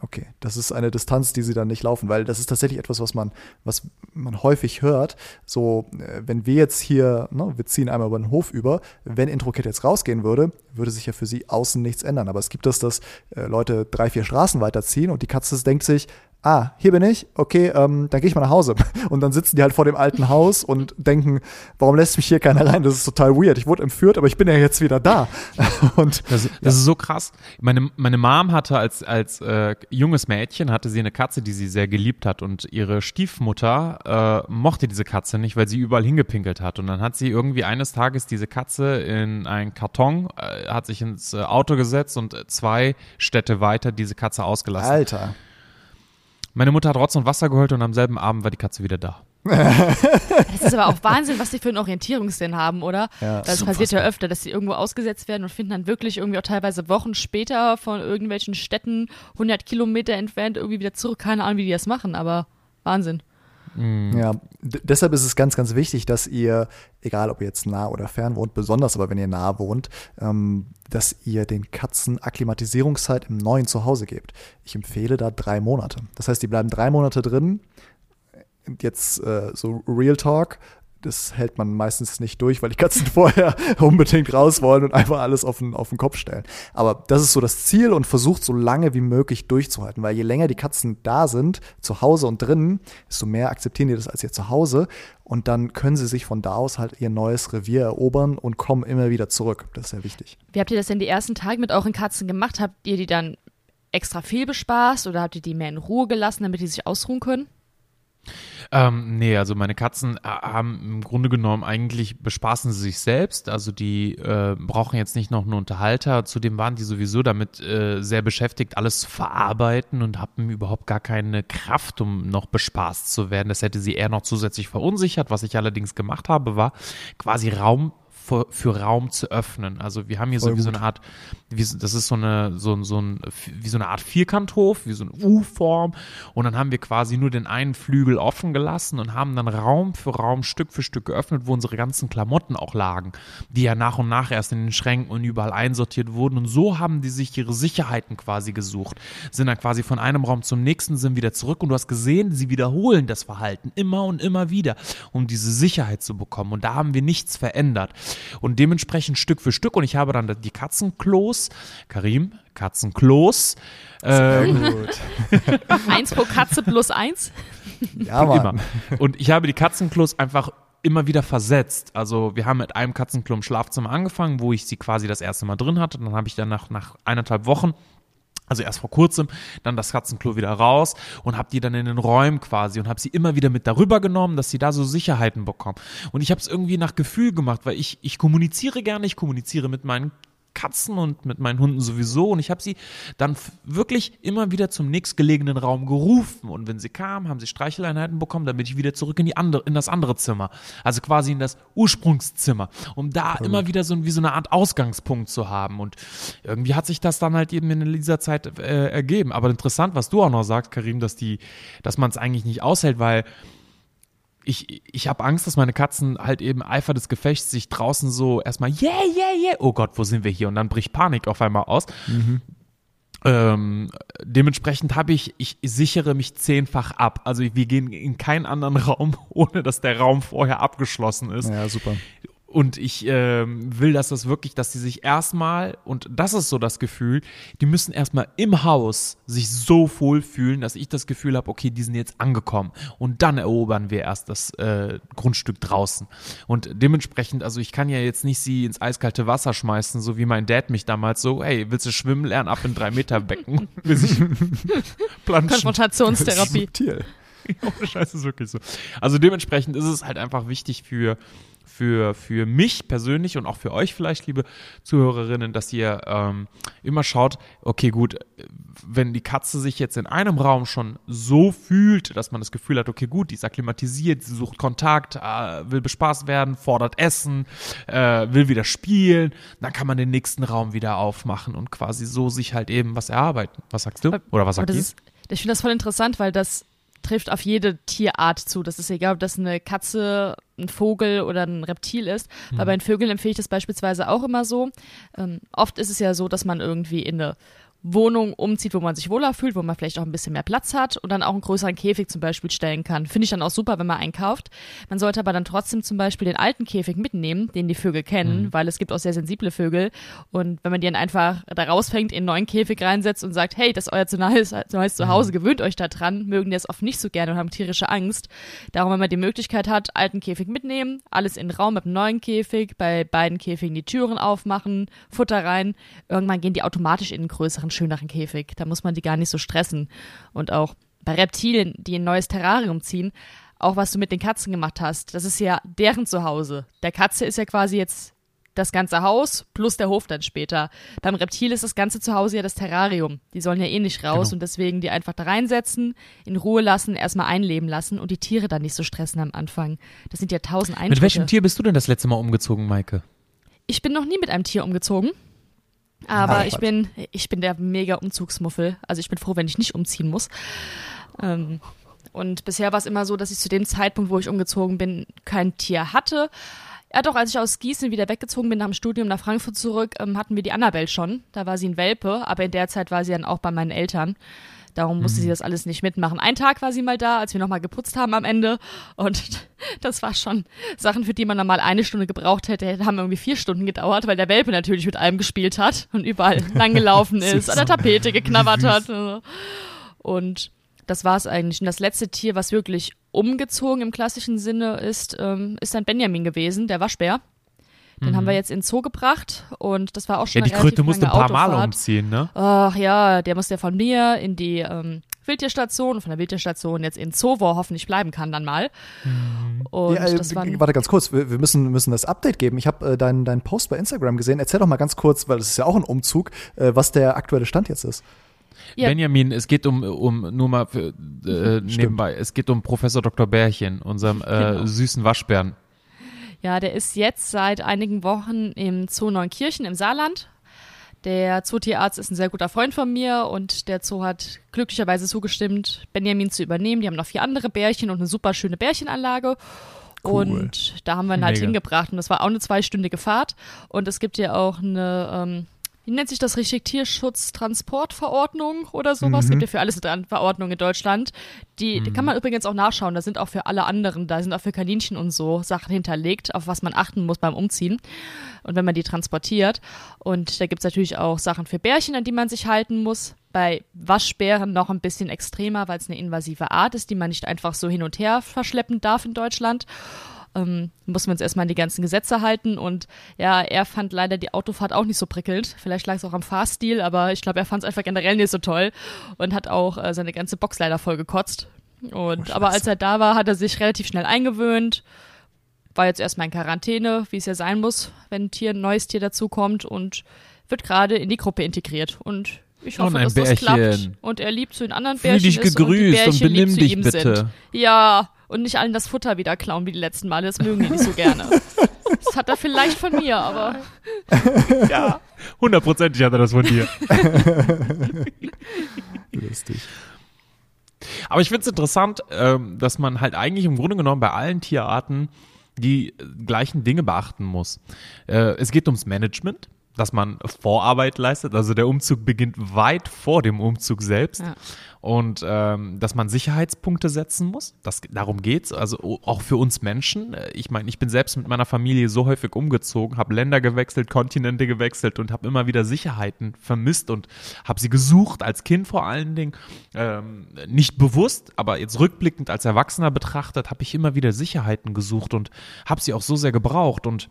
Okay, das ist eine Distanz, die sie dann nicht laufen, weil das ist tatsächlich etwas, was man, was man häufig hört. So, äh, wenn wir jetzt hier, ne, wir ziehen einmal über den Hof über, wenn IntroKit jetzt rausgehen würde, würde sich ja für sie außen nichts ändern. Aber es gibt es, dass äh, Leute drei, vier Straßen weiterziehen und die Katze denkt sich, ah, hier bin ich, okay, ähm, dann gehe ich mal nach Hause. Und dann sitzen die halt vor dem alten Haus und denken, warum lässt mich hier keiner rein? Das ist total weird. Ich wurde entführt, aber ich bin ja jetzt wieder da. Und
Das, das ist so krass. Meine, meine Mom hatte als, als äh, junges Mädchen, hatte sie eine Katze, die sie sehr geliebt hat. Und ihre Stiefmutter äh, mochte diese Katze nicht, weil sie überall hingepinkelt hat. Und dann hat sie irgendwie eines Tages diese Katze in einen Karton, äh, hat sich ins äh, Auto gesetzt und äh, zwei Städte weiter diese Katze ausgelassen.
Alter.
Meine Mutter hat Rotz und Wasser geholt und am selben Abend war die Katze wieder da.
Das ist aber auch Wahnsinn, was die für einen Orientierungssinn haben, oder?
Ja.
das
So
passiert ja öfter, dass sie irgendwo ausgesetzt werden und finden dann wirklich irgendwie auch teilweise Wochen später von irgendwelchen Städten 100 Kilometer entfernt irgendwie wieder zurück. Keine Ahnung, wie die das machen, aber Wahnsinn.
Ja, d- deshalb ist es ganz, ganz wichtig, dass ihr, egal ob ihr jetzt nah oder fern wohnt, besonders aber wenn ihr nah wohnt, ähm, dass ihr den Katzen Akklimatisierungszeit im neuen Zuhause gebt. Ich empfehle da drei Monate. Das heißt, die bleiben drei Monate drin. Jetzt äh, so Real Talk. Das hält man meistens nicht durch, weil die Katzen vorher unbedingt raus wollen und einfach alles auf den, auf den Kopf stellen. Aber das ist so das Ziel und versucht so lange wie möglich durchzuhalten, weil je länger die Katzen da sind, zu Hause und drinnen, desto mehr akzeptieren die das als ihr Zuhause und dann können sie sich von da aus halt ihr neues Revier erobern und kommen immer wieder zurück. Das ist sehr wichtig.
Wie habt ihr das denn die ersten Tage mit euren Katzen gemacht? Habt ihr die dann extra viel bespaßt oder habt ihr die mehr in Ruhe gelassen, damit die sich ausruhen können?
Ähm, nee, also meine Katzen äh, haben im Grunde genommen eigentlich bespaßen sie sich selbst. Also die äh, brauchen jetzt nicht noch einen Unterhalter. Zudem waren die sowieso damit äh, sehr beschäftigt, alles zu verarbeiten und hatten überhaupt gar keine Kraft, um noch bespaßt zu werden. Das hätte sie eher noch zusätzlich verunsichert. Was ich allerdings gemacht habe, war quasi Raum für, für Raum zu öffnen. Also wir haben hier
Voll
so wie so
gut.
eine Art, wie, so- das ist so eine, so, so ein, wie so eine Art Vierkanthof, wie so eine U-Form. Und dann haben wir quasi nur den einen Flügel offen gelassen und haben dann Raum für Raum, Stück für Stück geöffnet, wo unsere ganzen Klamotten auch lagen, die ja nach und nach erst in den Schränken und überall einsortiert wurden. Und so haben die sich ihre Sicherheiten quasi gesucht. Sind dann quasi von einem Raum zum nächsten, sind wieder zurück und du hast gesehen, sie wiederholen das Verhalten immer und immer wieder, um diese Sicherheit zu bekommen. Und da haben wir nichts verändert. Und dementsprechend Stück für Stück. Und ich habe dann die Katzenklos, Karim, Katzenklos, äh,
gut.
Eins pro Katze plus eins?
Ja, Mann.
immer. Und ich habe die Katzenklos einfach immer wieder versetzt. Also wir haben mit einem Katzenklo im Schlafzimmer angefangen, wo ich sie quasi das erste Mal drin hatte. Und dann habe ich dann nach, nach eineinhalb Wochen also erst vor kurzem, dann das Katzenklo wieder raus und habe die dann in den Räumen quasi und habe sie immer wieder mit darüber genommen, dass sie da so Sicherheiten bekommen. Und ich habe es irgendwie nach Gefühl gemacht, weil ich, ich kommuniziere gerne, ich kommuniziere mit meinen Katzen und mit meinen Hunden sowieso. Und ich habe sie dann wirklich immer wieder zum nächstgelegenen Raum gerufen. Und wenn sie kamen, haben sie Streicheleinheiten bekommen, damit ich wieder zurück in die andere in das andere Zimmer, also quasi in das Ursprungszimmer, um da immer wieder so wie so eine Art Ausgangspunkt zu haben. Und irgendwie hat sich das dann halt eben in dieser Zeit äh, ergeben. Aber interessant, was du auch noch sagst, Karim, dass die, dass man es eigentlich nicht aushält, weil ich, ich habe Angst, dass meine Katzen halt eben Eifer des Gefechts sich draußen so erstmal, yeah, yeah, yeah, oh Gott, wo sind wir hier? Und dann bricht Panik auf einmal aus. Ähm, dementsprechend habe ich, ich sichere mich zehnfach ab. Also wir gehen in keinen anderen Raum, ohne dass der Raum vorher abgeschlossen ist.
Ja, super.
Und ich ähm, will, dass das wirklich, dass die sich erstmal, und das ist so das Gefühl, die müssen erstmal im Haus sich so wohl fühlen, dass ich das Gefühl habe, okay, die sind jetzt angekommen. Und dann erobern wir erst das äh, Grundstück draußen. Und dementsprechend, also ich kann ja jetzt nicht sie ins eiskalte Wasser schmeißen, so wie mein Dad mich damals so, hey, willst du schwimmen lernen, ab in drei Meter Becken, bis ich planschen.
Konfrontationstherapie.
Ohne Scheiß ist wirklich so. Also dementsprechend ist es halt einfach wichtig für, für, für mich persönlich und auch für euch vielleicht, liebe Zuhörerinnen, dass ihr ähm, immer schaut, okay, gut, wenn die Katze sich jetzt in einem Raum schon so fühlt, dass man das Gefühl hat, okay, gut, die ist akklimatisiert, sie sucht Kontakt, äh, will bespaßt werden, fordert Essen, äh, will wieder spielen, dann kann man den nächsten Raum wieder aufmachen und quasi so sich halt eben was erarbeiten. Was sagst du? Oder was sagt ihr?
Ist, ich finde das voll interessant, weil das trifft auf jede Tierart zu. Das ist egal, ob das eine Katze, ein Vogel oder ein Reptil ist. Mhm. Weil bei den Vögeln empfehle ich das beispielsweise auch immer so. Ähm, oft ist es ja so, dass man irgendwie in eine Wohnung umzieht, wo man sich wohler fühlt, wo man vielleicht auch ein bisschen mehr Platz hat und dann auch einen größeren Käfig zum Beispiel stellen kann. Finde ich dann auch super, wenn man einkauft. Man sollte aber dann trotzdem zum Beispiel den alten Käfig mitnehmen, den die Vögel kennen, mhm. weil es gibt auch sehr sensible Vögel. Und wenn man die dann einfach da rausfängt, in einen neuen Käfig reinsetzt und sagt, hey, das ist euer neues, neues Zuhause, mhm. gewöhnt euch da dran, mögen die das oft nicht so gerne und haben tierische Angst. Darum, wenn man die Möglichkeit hat, alten Käfig mitnehmen, alles in den Raum mit einem neuen Käfig, bei beiden Käfigen die Türen aufmachen, Futter rein, irgendwann gehen die automatisch in einen größeren schöneren Käfig. Da muss man die gar nicht so stressen. Und auch bei Reptilien, die ein neues Terrarium ziehen, auch was du mit den Katzen gemacht hast, das ist ja deren Zuhause. Der Katze ist ja quasi jetzt das ganze Haus plus der Hof dann später. Beim Reptil ist das ganze Zuhause ja das Terrarium. Die sollen ja eh nicht raus genau. und deswegen die einfach da reinsetzen, in Ruhe lassen, erstmal einleben lassen und die Tiere dann nicht so stressen am Anfang. Das sind ja tausend Eindrücke.
Mit welchem Tier bist du denn das letzte Mal umgezogen, Maike?
Ich bin noch nie mit einem Tier umgezogen. Aber Ach, ich bin, ich bin der mega Umzugsmuffel. Also ich bin froh, wenn ich nicht umziehen muss. Ähm, und bisher war es immer so, dass ich zu dem Zeitpunkt, wo ich umgezogen bin, kein Tier hatte. Ja, doch, als ich aus Gießen wieder weggezogen bin nach dem Studium nach Frankfurt zurück, ähm, hatten wir die Annabelle schon. Da war sie ein Welpe, aber in der Zeit war sie dann auch bei meinen Eltern. Darum musste mhm. sie das alles nicht mitmachen. Ein Tag war sie mal da, als wir nochmal geputzt haben am Ende. Und das war schon Sachen, für die man normal eine Stunde gebraucht hätte, haben irgendwie vier Stunden gedauert, weil der Welpe natürlich mit allem gespielt hat und überall langgelaufen ist, an der Tapete geknabbert hat. Und das war es eigentlich. Und das letzte Tier, was wirklich umgezogen im klassischen Sinne ist, ähm, ist dann Benjamin gewesen, der Waschbär. Den mhm. haben wir jetzt in den Zoo gebracht und das war auch schon
Ja, die Kröte musste ein paar Autofahrt. Mal umziehen, ne?
Ach ja, der musste ja von mir in die ähm, Wildtierstation und von der Wildtierstation jetzt in den Zoo, wo er hoffentlich bleiben kann dann mal.
Mhm. Und ja, äh, das waren, warte ganz kurz, wir, wir, müssen, müssen das Update geben. Ich habe äh, deinen dein Post bei Instagram gesehen. Erzähl doch mal ganz kurz, weil das ist ja auch ein Umzug, äh, was der aktuelle Stand jetzt ist.
Ja. Benjamin, es geht um, um nur mal für, äh, nebenbei, es geht um Professor Dr. Bärchen, unserem äh, genau. süßen Waschbären.
Ja, der ist jetzt seit einigen Wochen im Zoo Neunkirchen im Saarland. Der Zootierarzt ist ein sehr guter Freund von mir und der Zoo hat glücklicherweise zugestimmt, Benjamin zu übernehmen. Die haben noch vier andere Bärchen und eine super schöne Bärchenanlage. Cool. Und da haben wir ihn halt Mega. hingebracht und das war auch eine zweistündige Fahrt. Und es gibt ja auch eine ähm, wie nennt sich das richtig, Tierschutztransportverordnung oder sowas. Mhm. Gibt ja für alles eine Verordnung in Deutschland. Die, mhm. die, kann man übrigens auch nachschauen. Da sind auch für alle anderen, da sind auch für Kaninchen und so Sachen hinterlegt, auf was man achten muss beim Umziehen und wenn man die transportiert. Und da gibt's natürlich auch Sachen für Bärchen, an die man sich halten muss. Bei Waschbären noch ein bisschen extremer, weil es eine invasive Art ist, die man nicht einfach so hin und her verschleppen darf in Deutschland ähm, muss man uns erstmal an die ganzen Gesetze halten. Und ja, er fand leider die Autofahrt auch nicht so prickelnd. Vielleicht lag es auch am Fahrstil, aber ich glaube, er fand es einfach generell nicht so toll und hat auch äh, seine ganze Box leider voll gekotzt. Und, oh, aber als er da war, hat er sich relativ schnell eingewöhnt. War jetzt erstmal in Quarantäne, wie es ja sein muss, wenn ein Tier, ein neues Tier dazukommt und wird gerade in die Gruppe integriert. Und ich hoffe, dass Bärchen. das klappt. Und er liebt zu den anderen Fühl Bärchen.
Fühl dich gegrüßt und, und benimm dich bitte.
Sind. Ja, und nicht allen das Futter wieder klauen wie die letzten Male. Das mögen die nicht so gerne. Das hat er vielleicht von mir, aber.
Ja, hundertprozentig hat er das von dir.
Lustig.
Aber ich finde es interessant, ähm, dass man halt eigentlich im Grunde genommen bei allen Tierarten die gleichen Dinge beachten muss. Äh, es geht ums Management dass man Vorarbeit leistet. Also der Umzug beginnt weit vor dem Umzug selbst. Ja. Und ähm, dass man Sicherheitspunkte setzen muss. Das, darum geht's. Also auch für uns Menschen. Ich meine, ich bin selbst mit meiner Familie so häufig umgezogen, habe Länder gewechselt, Kontinente gewechselt und habe immer wieder Sicherheiten vermisst und habe sie gesucht, als Kind vor allen Dingen. Ähm, nicht bewusst, aber jetzt rückblickend als Erwachsener betrachtet, habe ich immer wieder Sicherheiten gesucht und habe sie auch so sehr gebraucht. Und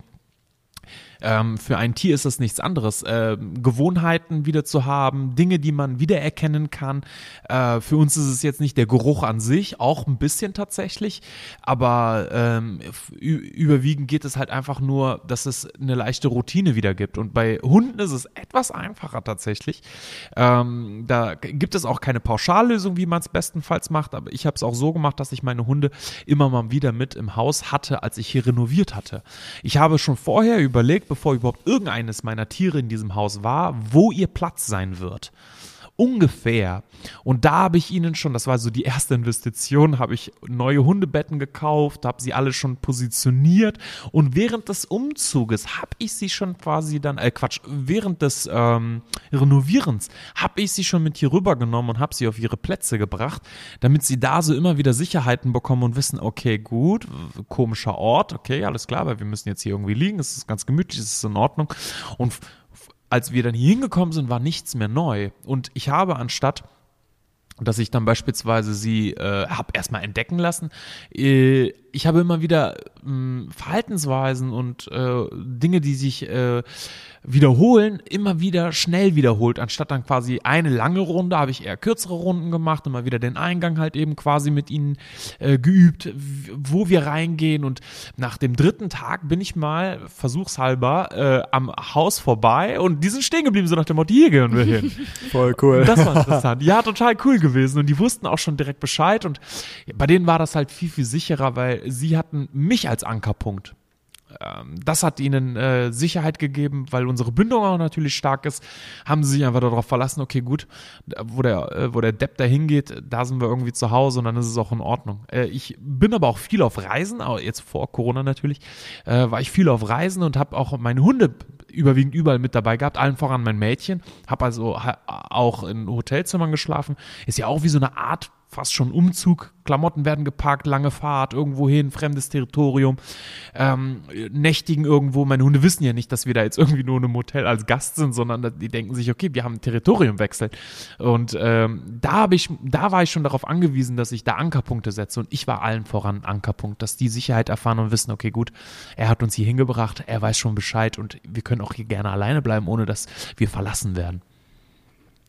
Ähm, für ein Tier ist das nichts anderes. Äh, Gewohnheiten wieder zu haben, Dinge, die man wiedererkennen kann. Äh, für uns ist es jetzt nicht der Geruch an sich, auch ein bisschen tatsächlich, aber ähm, überwiegend geht es halt einfach nur, dass es eine leichte Routine wieder gibt. Und bei Hunden ist es etwas einfacher tatsächlich. Ähm, da gibt es auch keine Pauschallösung, wie man es bestenfalls macht, aber ich habe es auch so gemacht, dass ich meine Hunde immer mal wieder mit im Haus hatte, als ich hier renoviert hatte. Ich habe schon vorher überlegt, bevor überhaupt irgendeines meiner Tiere in diesem Haus war, wo ihr Platz sein wird ungefähr. Und da habe ich ihnen schon, das war so die erste Investition, habe ich neue Hundebetten gekauft, habe sie alle schon positioniert und während des Umzuges habe ich sie schon quasi dann, äh Quatsch, während des ähm, Renovierens habe ich sie schon mit hier rübergenommen und habe sie auf ihre Plätze gebracht, damit sie da so immer wieder Sicherheiten bekommen und wissen, okay, gut, komischer Ort, okay, alles klar, weil wir müssen jetzt hier irgendwie liegen, es ist ganz gemütlich, es ist in Ordnung und als wir dann hier hingekommen sind, war nichts mehr neu. Und ich habe anstatt dass ich dann beispielsweise sie äh, habe erstmal entdecken lassen. Äh, ich habe immer wieder mh, hm, Verhaltensweisen und äh, Dinge, die sich äh, wiederholen, immer wieder schnell wiederholt. Anstatt dann quasi eine lange Runde, habe ich eher kürzere Runden gemacht, immer wieder den Eingang halt eben quasi mit ihnen äh, geübt, wo wir reingehen. Und nach dem dritten Tag bin ich mal versuchshalber äh, am Haus vorbei und die sind stehen geblieben, so nach dem Motto, hier gehen wir hin.
Voll cool.
Das war interessant. Ja, total cool gewesen. Und die wussten auch schon direkt Bescheid. Und bei denen war das halt viel, viel sicherer, weil sie hatten mich als Ankerpunkt. Ähm, das hat ihnen äh, Sicherheit gegeben, weil unsere Bindung auch natürlich stark ist. Haben sie sich einfach darauf verlassen, okay, gut, wo der, äh, wo der Depp da hingeht, da sind wir irgendwie zu Hause und dann ist es auch in Ordnung. Äh, ich bin aber auch viel auf Reisen, aber jetzt vor Corona natürlich, äh, war ich viel auf Reisen und habe auch meine Hunde überwiegend überall mit dabei gehabt, allen voran mein Mädchen. Habe also auch in Hotelzimmern geschlafen. Ist ja auch wie so eine Art fast schon Umzug. Klamotten werden gepackt, lange Fahrt, irgendwo hin, fremdes Territorium, ähm, nächtigen irgendwo. Meine Hunde wissen ja nicht, dass wir da jetzt irgendwie nur in einem Hotel als Gast sind, sondern die denken sich, okay, wir haben ein Territoriumwechsel. Und ähm, da habe ich, da war ich schon darauf angewiesen, dass ich da Ankerpunkte setze. Und ich war allen voran Ankerpunkt, dass die Sicherheit erfahren und wissen, okay, gut, er hat uns hier hingebracht, er weiß schon Bescheid und wir können auch hier gerne alleine bleiben, ohne dass wir verlassen werden.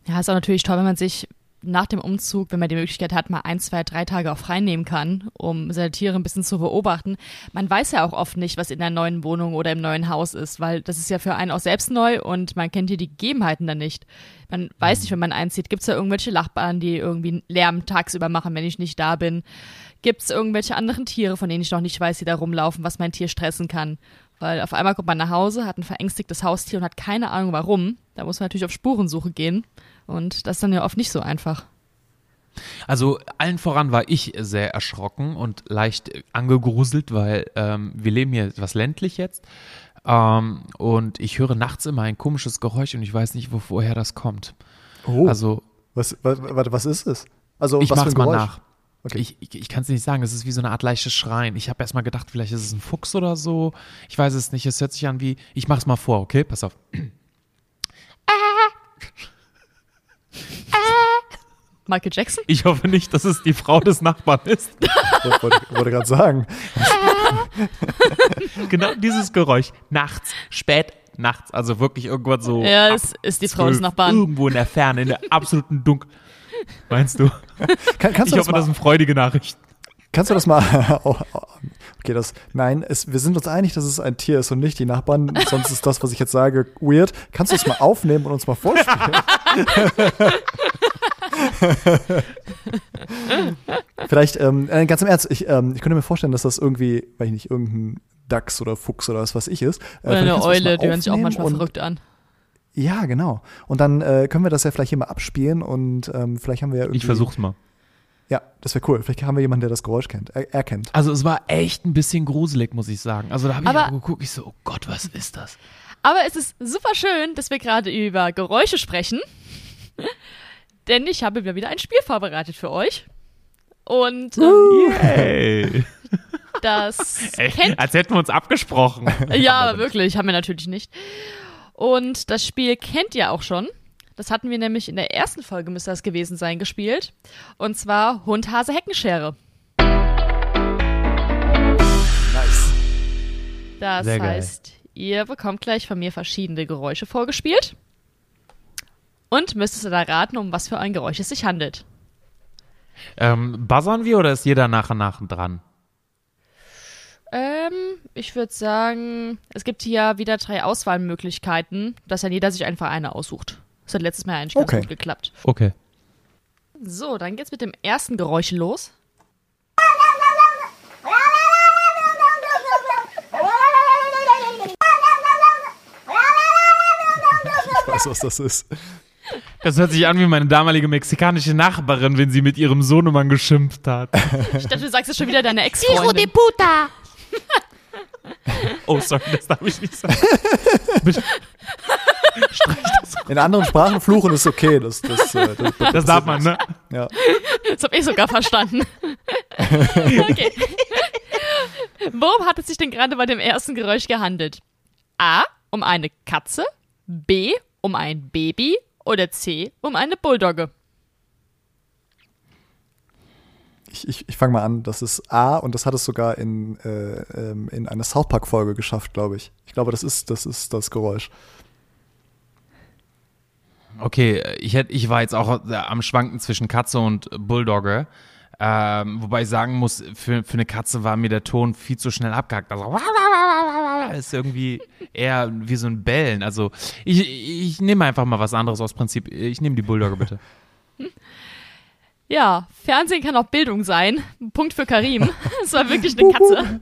Ja, ist auch natürlich toll, wenn man sich nach dem Umzug, wenn man die Möglichkeit hat, mal ein, zwei, drei Tage auch frei nehmen kann, um seine Tiere ein bisschen zu beobachten. Man weiß ja auch oft nicht, was in der neuen Wohnung oder im neuen Haus ist, weil das ist ja für einen auch selbst neu und man kennt hier die Gegebenheiten dann nicht. Man weiß nicht, wenn man einzieht, gibt es da irgendwelche Nachbarn, die irgendwie Lärm tagsüber machen, wenn ich nicht da bin? Gibt es irgendwelche anderen Tiere, von denen ich noch nicht weiß, die da rumlaufen, was mein Tier stressen kann? Weil auf einmal kommt man nach Hause, hat ein verängstigtes Haustier und hat keine Ahnung warum. Da muss man natürlich auf Spurensuche gehen. Und das ist dann ja oft nicht so einfach.
Also allen voran war ich sehr erschrocken und leicht angegruselt, weil ähm, wir leben hier etwas ländlich jetzt. Ähm, und ich höre nachts immer ein komisches Geräusch und ich weiß nicht, wo, woher das kommt.
Oh. Also. Was, was, was ist es? Also,
ich
was
mach's mal nach. Okay. Ich, ich, ich kann es nicht sagen, es ist wie so eine Art leichtes Schreien. Ich habe erst mal gedacht, vielleicht ist es ein Fuchs oder so. Ich weiß es nicht. Es hört sich an wie. Ich mach's mal vor, okay? Pass auf.
Michael Jackson?
Ich hoffe nicht, dass es die Frau des Nachbarn ist.
Ich wollte, wollte gerade sagen.
genau dieses Geräusch. Nachts, spät nachts, also wirklich irgendwann so.
Ja, es ist die Frau des Nachbarn.
Irgendwo in der Ferne, in der absoluten Dunkel. Meinst du?
Kann, kannst
ich
du
hoffe, das, das sind freudige Nachrichten.
Kannst du das mal. Okay, das. Nein, es, wir sind uns einig, dass es ein Tier ist und nicht die Nachbarn. Sonst ist das, was ich jetzt sage, weird. Kannst du es mal aufnehmen und uns mal vorspielen? Vielleicht, ähm, äh, ganz im Ernst, ich, ähm, ich könnte mir vorstellen, dass das irgendwie, weiß ich nicht, irgendein Dachs oder Fuchs oder was weiß ich ist.
Äh, oder eine Eule, die hören sich auch manchmal verrückt an.
Ja, genau. Und dann äh, können wir das ja vielleicht hier mal abspielen und ähm, vielleicht haben wir ja irgendwie.
Ich versuch's mal.
Ja, das wäre cool. Vielleicht haben wir jemanden, der das Geräusch kennt, er, erkennt.
Also es war echt ein bisschen gruselig, muss ich sagen. Also da habe ich auch geguckt, ich so, oh Gott, was ist das?
Aber es ist super schön, dass wir gerade über Geräusche sprechen. Denn ich habe wieder ein Spiel vorbereitet für euch. Und ähm,
Yay.
das
Ey, kennt, als hätten wir uns abgesprochen.
ja, aber wirklich, haben wir natürlich nicht. Und das Spiel kennt ihr auch schon. Das hatten wir nämlich in der ersten Folge, müsste das gewesen sein, gespielt. Und zwar Hund, Hase, Heckenschere.
Nice.
Das Sehr heißt, geil. ihr bekommt gleich von mir verschiedene Geräusche vorgespielt. Und müsstest du da raten, um was für ein Geräusch es sich handelt.
Ähm, buzzern wir oder ist jeder nach und nach dran?
Ähm, ich würde sagen, es gibt hier wieder drei Auswahlmöglichkeiten, dass dann jeder sich einfach eine aussucht. Das hat letztes Mal eigentlich ganz
Okay.
gut geklappt.
Okay.
So, dann geht's mit dem ersten Geräusch los.
Ich weiß, was das ist.
Das hört sich an wie meine damalige mexikanische Nachbarin, wenn sie mit ihrem Sohnemann geschimpft hat.
Ich dachte, du sagst jetzt schon wieder deine Ex-Freundin.
puta!
Oh, sorry, das darf ich nicht sagen.
In anderen Sprachen fluchen ist okay. Das, das, äh, das,
Das darf man, ne?
Ja.
Das habe ich sogar verstanden. okay. Worum hat es sich denn gerade bei dem ersten Geräusch gehandelt? A. Um eine Katze. B. Um ein Baby. Oder C. Um eine Bulldogge.
Ich, ich, ich fange mal an. Das ist A und das hat es sogar in, äh, ähm, in eine South Park-Folge geschafft, glaube ich. Ich glaube, das ist, das ist das Geräusch.
Okay, ich, hätt, ich war jetzt auch äh, am Schwanken zwischen Katze und Bulldogge. Ähm, wobei ich sagen muss, für, für eine Katze war mir der Ton viel zu schnell abgehackt. Also ist irgendwie eher wie so ein Bellen. Also ich, ich nehme einfach mal was anderes aus Prinzip. Ich nehme die Bulldogge bitte.
Ja, Fernsehen kann auch Bildung sein. Punkt für Karim. Es war wirklich eine Katze.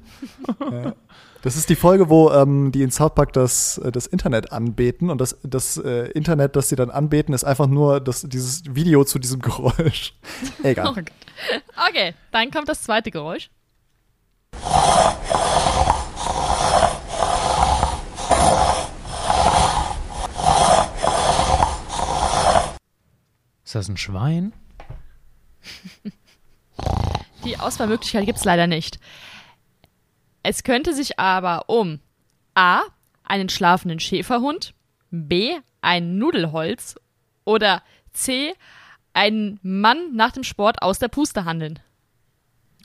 Das ist die Folge, wo ähm, die in South Park das, äh, das Internet anbeten und das, das äh, Internet, das sie dann anbeten, ist einfach nur das, dieses Video zu diesem Geräusch. Egal.
Okay, dann kommt das zweite Geräusch.
Ist das ein Schwein?
Die Auswahlmöglichkeit gibt's leider nicht. Es könnte sich aber um A. einen schlafenden Schäferhund, B. ein Nudelholz oder C. einen Mann nach dem Sport aus der Puste handeln.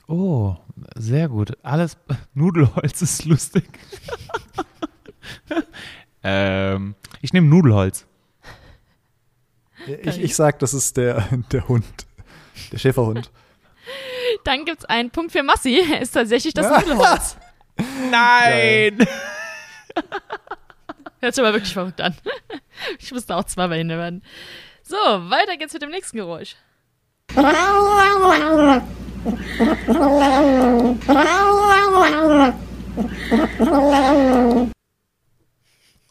Oh, sehr gut. Alles Nudelholz ist lustig. ähm, ich nehme Nudelholz.
Ich, ich sag, das ist der, der Hund. Der Schäferhund.
Dann gibt's einen Punkt für Massi. Ist tatsächlich das Nudelholz.
Nein!
Hört sich aber wirklich verrückt an. Ich musste auch zweimal hinter werden. So, weiter geht's mit dem nächsten Geräusch.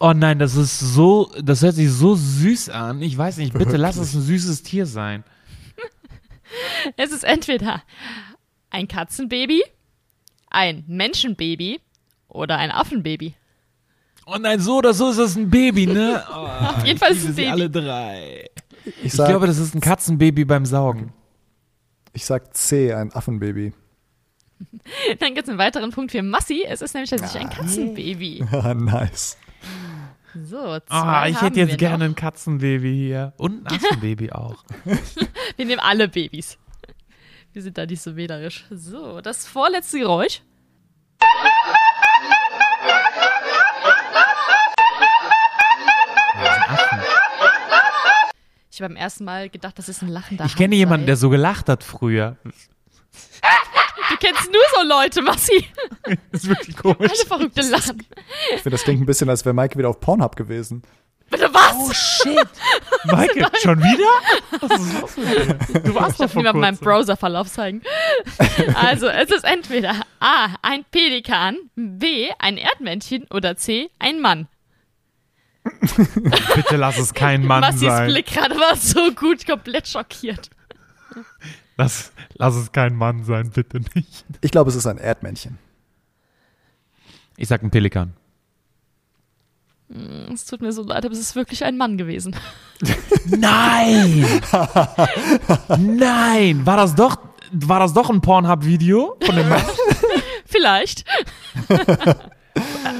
Oh nein, das ist so, das hört sich so süß an. Ich weiß nicht, bitte lass es ein süßes Tier sein.
Es ist entweder ein Katzenbaby, ein Menschenbaby oder ein Affenbaby.
Oh nein, so oder so ist es ein Baby, ne? Oh,
Auf jeden Fall ist es ein
sie
Baby.
alle drei.
Ich
Ich
sag,
glaube, das ist ein Katzenbaby beim Saugen.
ich sag C, ein Affenbaby.
Dann gibt's einen weiteren Punkt für Massi. Es ist nämlich tatsächlich ein Katzenbaby.
Ah, nice.
So, zwei
Ah, ich
haben
hätte jetzt gerne
noch.
ein Katzenbaby hier. Und ein Affenbaby auch.
Wir nehmen alle Babys. Wir sind da nicht so wählerisch. So, das vorletzte Geräusch. Ich habe beim ersten Mal gedacht, das ist ein lachender
Ich kenne
Hahn
jemanden,
sei.
der so gelacht hat früher.
Du kennst nur so Leute, Massi.
Das ist wirklich komisch.
Alle verrückte lachen.
Ich finde, das klingt ein bisschen, als wäre Mike wieder auf Pornhub gewesen.
Bitte was?
Oh shit. Michael, schon wieder? Was ist los mit dir? Du warst
Ich darf
doch vor
niemand meinen
kurzem.
Browserverlauf zeigen. Also, es ist entweder A, ein Pelikan, B, ein Erdmännchen oder C, ein Mann.
Bitte lass es kein Mann
Massis
sein.
Blick gerade war so gut, komplett schockiert.
Lass, lass es kein Mann sein, bitte nicht.
Ich glaube, es ist ein Erdmännchen.
Ich sag ein Pelikan.
Es tut mir so leid, aber es ist wirklich ein Mann gewesen.
Nein! Nein! War das doch, war das doch ein Pornhub-Video von dem Mann?
Vielleicht.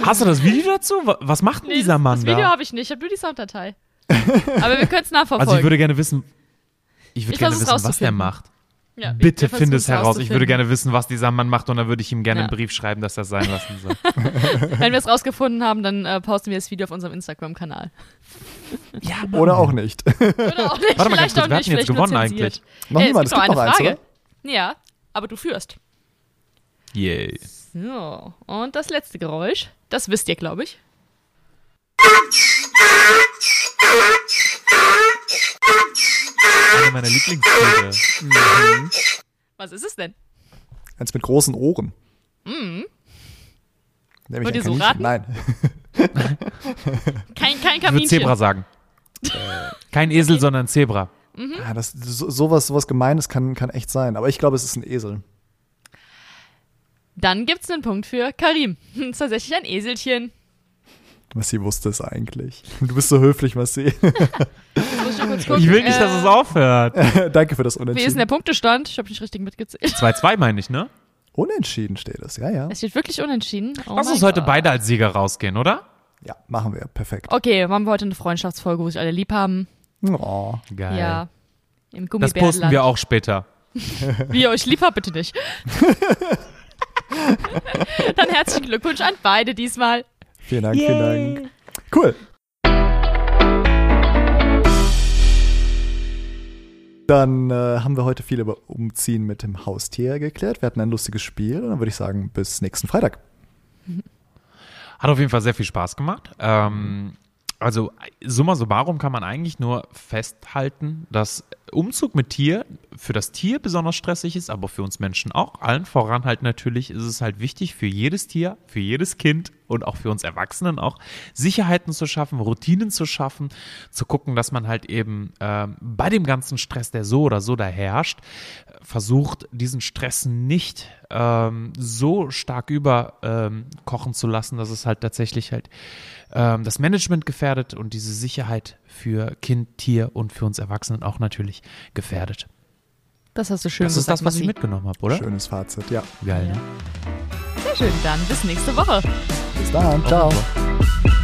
Hast du das Video dazu? Wa- Was macht denn
Nee,
dieser Mann
das Video habe ich nicht, ich habe nur die Sounddatei. aber wir können es nachverfolgen.
Also ich würde gerne wissen, ich würde gerne wissen, was der macht.
Ja, wir-
Bitte
wir
finde es heraus. Ich würde gerne wissen, was dieser Mann macht und dann würde ich ihm gerne
Ja.
einen Brief schreiben, dass er es sein lassen soll.
Wenn wir es rausgefunden haben, dann äh, posten wir das Video auf unserem Instagram-Kanal.
Oder auch nicht.
Oder auch nicht.
Warte mal
vielleicht
ganz kurz,
auch
wer hat
nicht,
denn jetzt gewonnen eigentlich?
noch
Äh,
niemand,
es
es
gibt noch
eins, oder?
Ja, aber du führst.
Yay.
So, und das letzte Geräusch, das wisst ihr, glaube ich.
Eine meiner Lieblingstiere.
Was ist es denn?
Eins mit großen Ohren. Mhm. Nämlich
Wollt ihr so
Kaninchen.
raten?
Nein.
Kein, kein
Ich würde. Zebra sagen. Kein Esel, sondern Zebra.
Ah, das, so, sowas, sowas Gemeines kann, kann echt sein. Aber ich glaube, es ist ein Esel.
Dann gibt's einen Punkt für Karim. Es ist tatsächlich ein Eselchen.
Massi wusste es eigentlich. Du bist so höflich, Massi.
Kurz gucken.
Ich will nicht,
äh,
dass es aufhört.
Danke für das
Wie ist denn
Unentschieden.
der Punktestand? Ich habe nicht richtig mitgezählt.
2-2 meine ich, ne?
Unentschieden steht es, ja, ja.
Es steht wirklich unentschieden. Oh
Lass uns heute
Gott.
beide als Sieger rausgehen, oder?
Ja, machen wir. Perfekt.
Okay, machen wir heute eine Freundschaftsfolge, wo sich alle lieb haben.
Oh.
Geil.
Ja. Im
Das posten wir auch später.
Wie ihr euch lieb habt, bitte nicht. Dann herzlichen Glückwunsch an beide diesmal.
Vielen Dank, vielen Dank. Cool. Dann äh, haben wir heute viel über Umziehen mit dem Haustier geklärt. Wir hatten ein lustiges Spiel und dann würde ich sagen, bis nächsten Freitag.
Hat auf jeden Fall sehr viel Spaß gemacht. Ähm, also summa summarum kann man eigentlich nur festhalten, dass Umzug mit Tier für das Tier besonders stressig ist, aber für uns Menschen auch. Allen voran halt natürlich ist es halt wichtig für jedes Tier, für jedes Kind und auch für uns Erwachsenen auch Sicherheiten zu schaffen, Routinen zu schaffen, zu gucken, dass man halt eben ähm, bei dem ganzen Stress, der so oder so da herrscht, versucht, diesen Stress nicht ähm, so stark überkochen ähm, zu lassen, dass es halt tatsächlich halt ähm, das Management gefährdet und diese Sicherheit für Kind, Tier und für uns Erwachsenen auch natürlich gefährdet.
Das hast du schön
Das ist
gesagt,
das, was ich mitgenommen habe, oder?
Schönes Fazit, ja.
Geil. Ne?
Sehr schön, dann bis nächste Woche.
Bis dann. Ciao.
Ciao.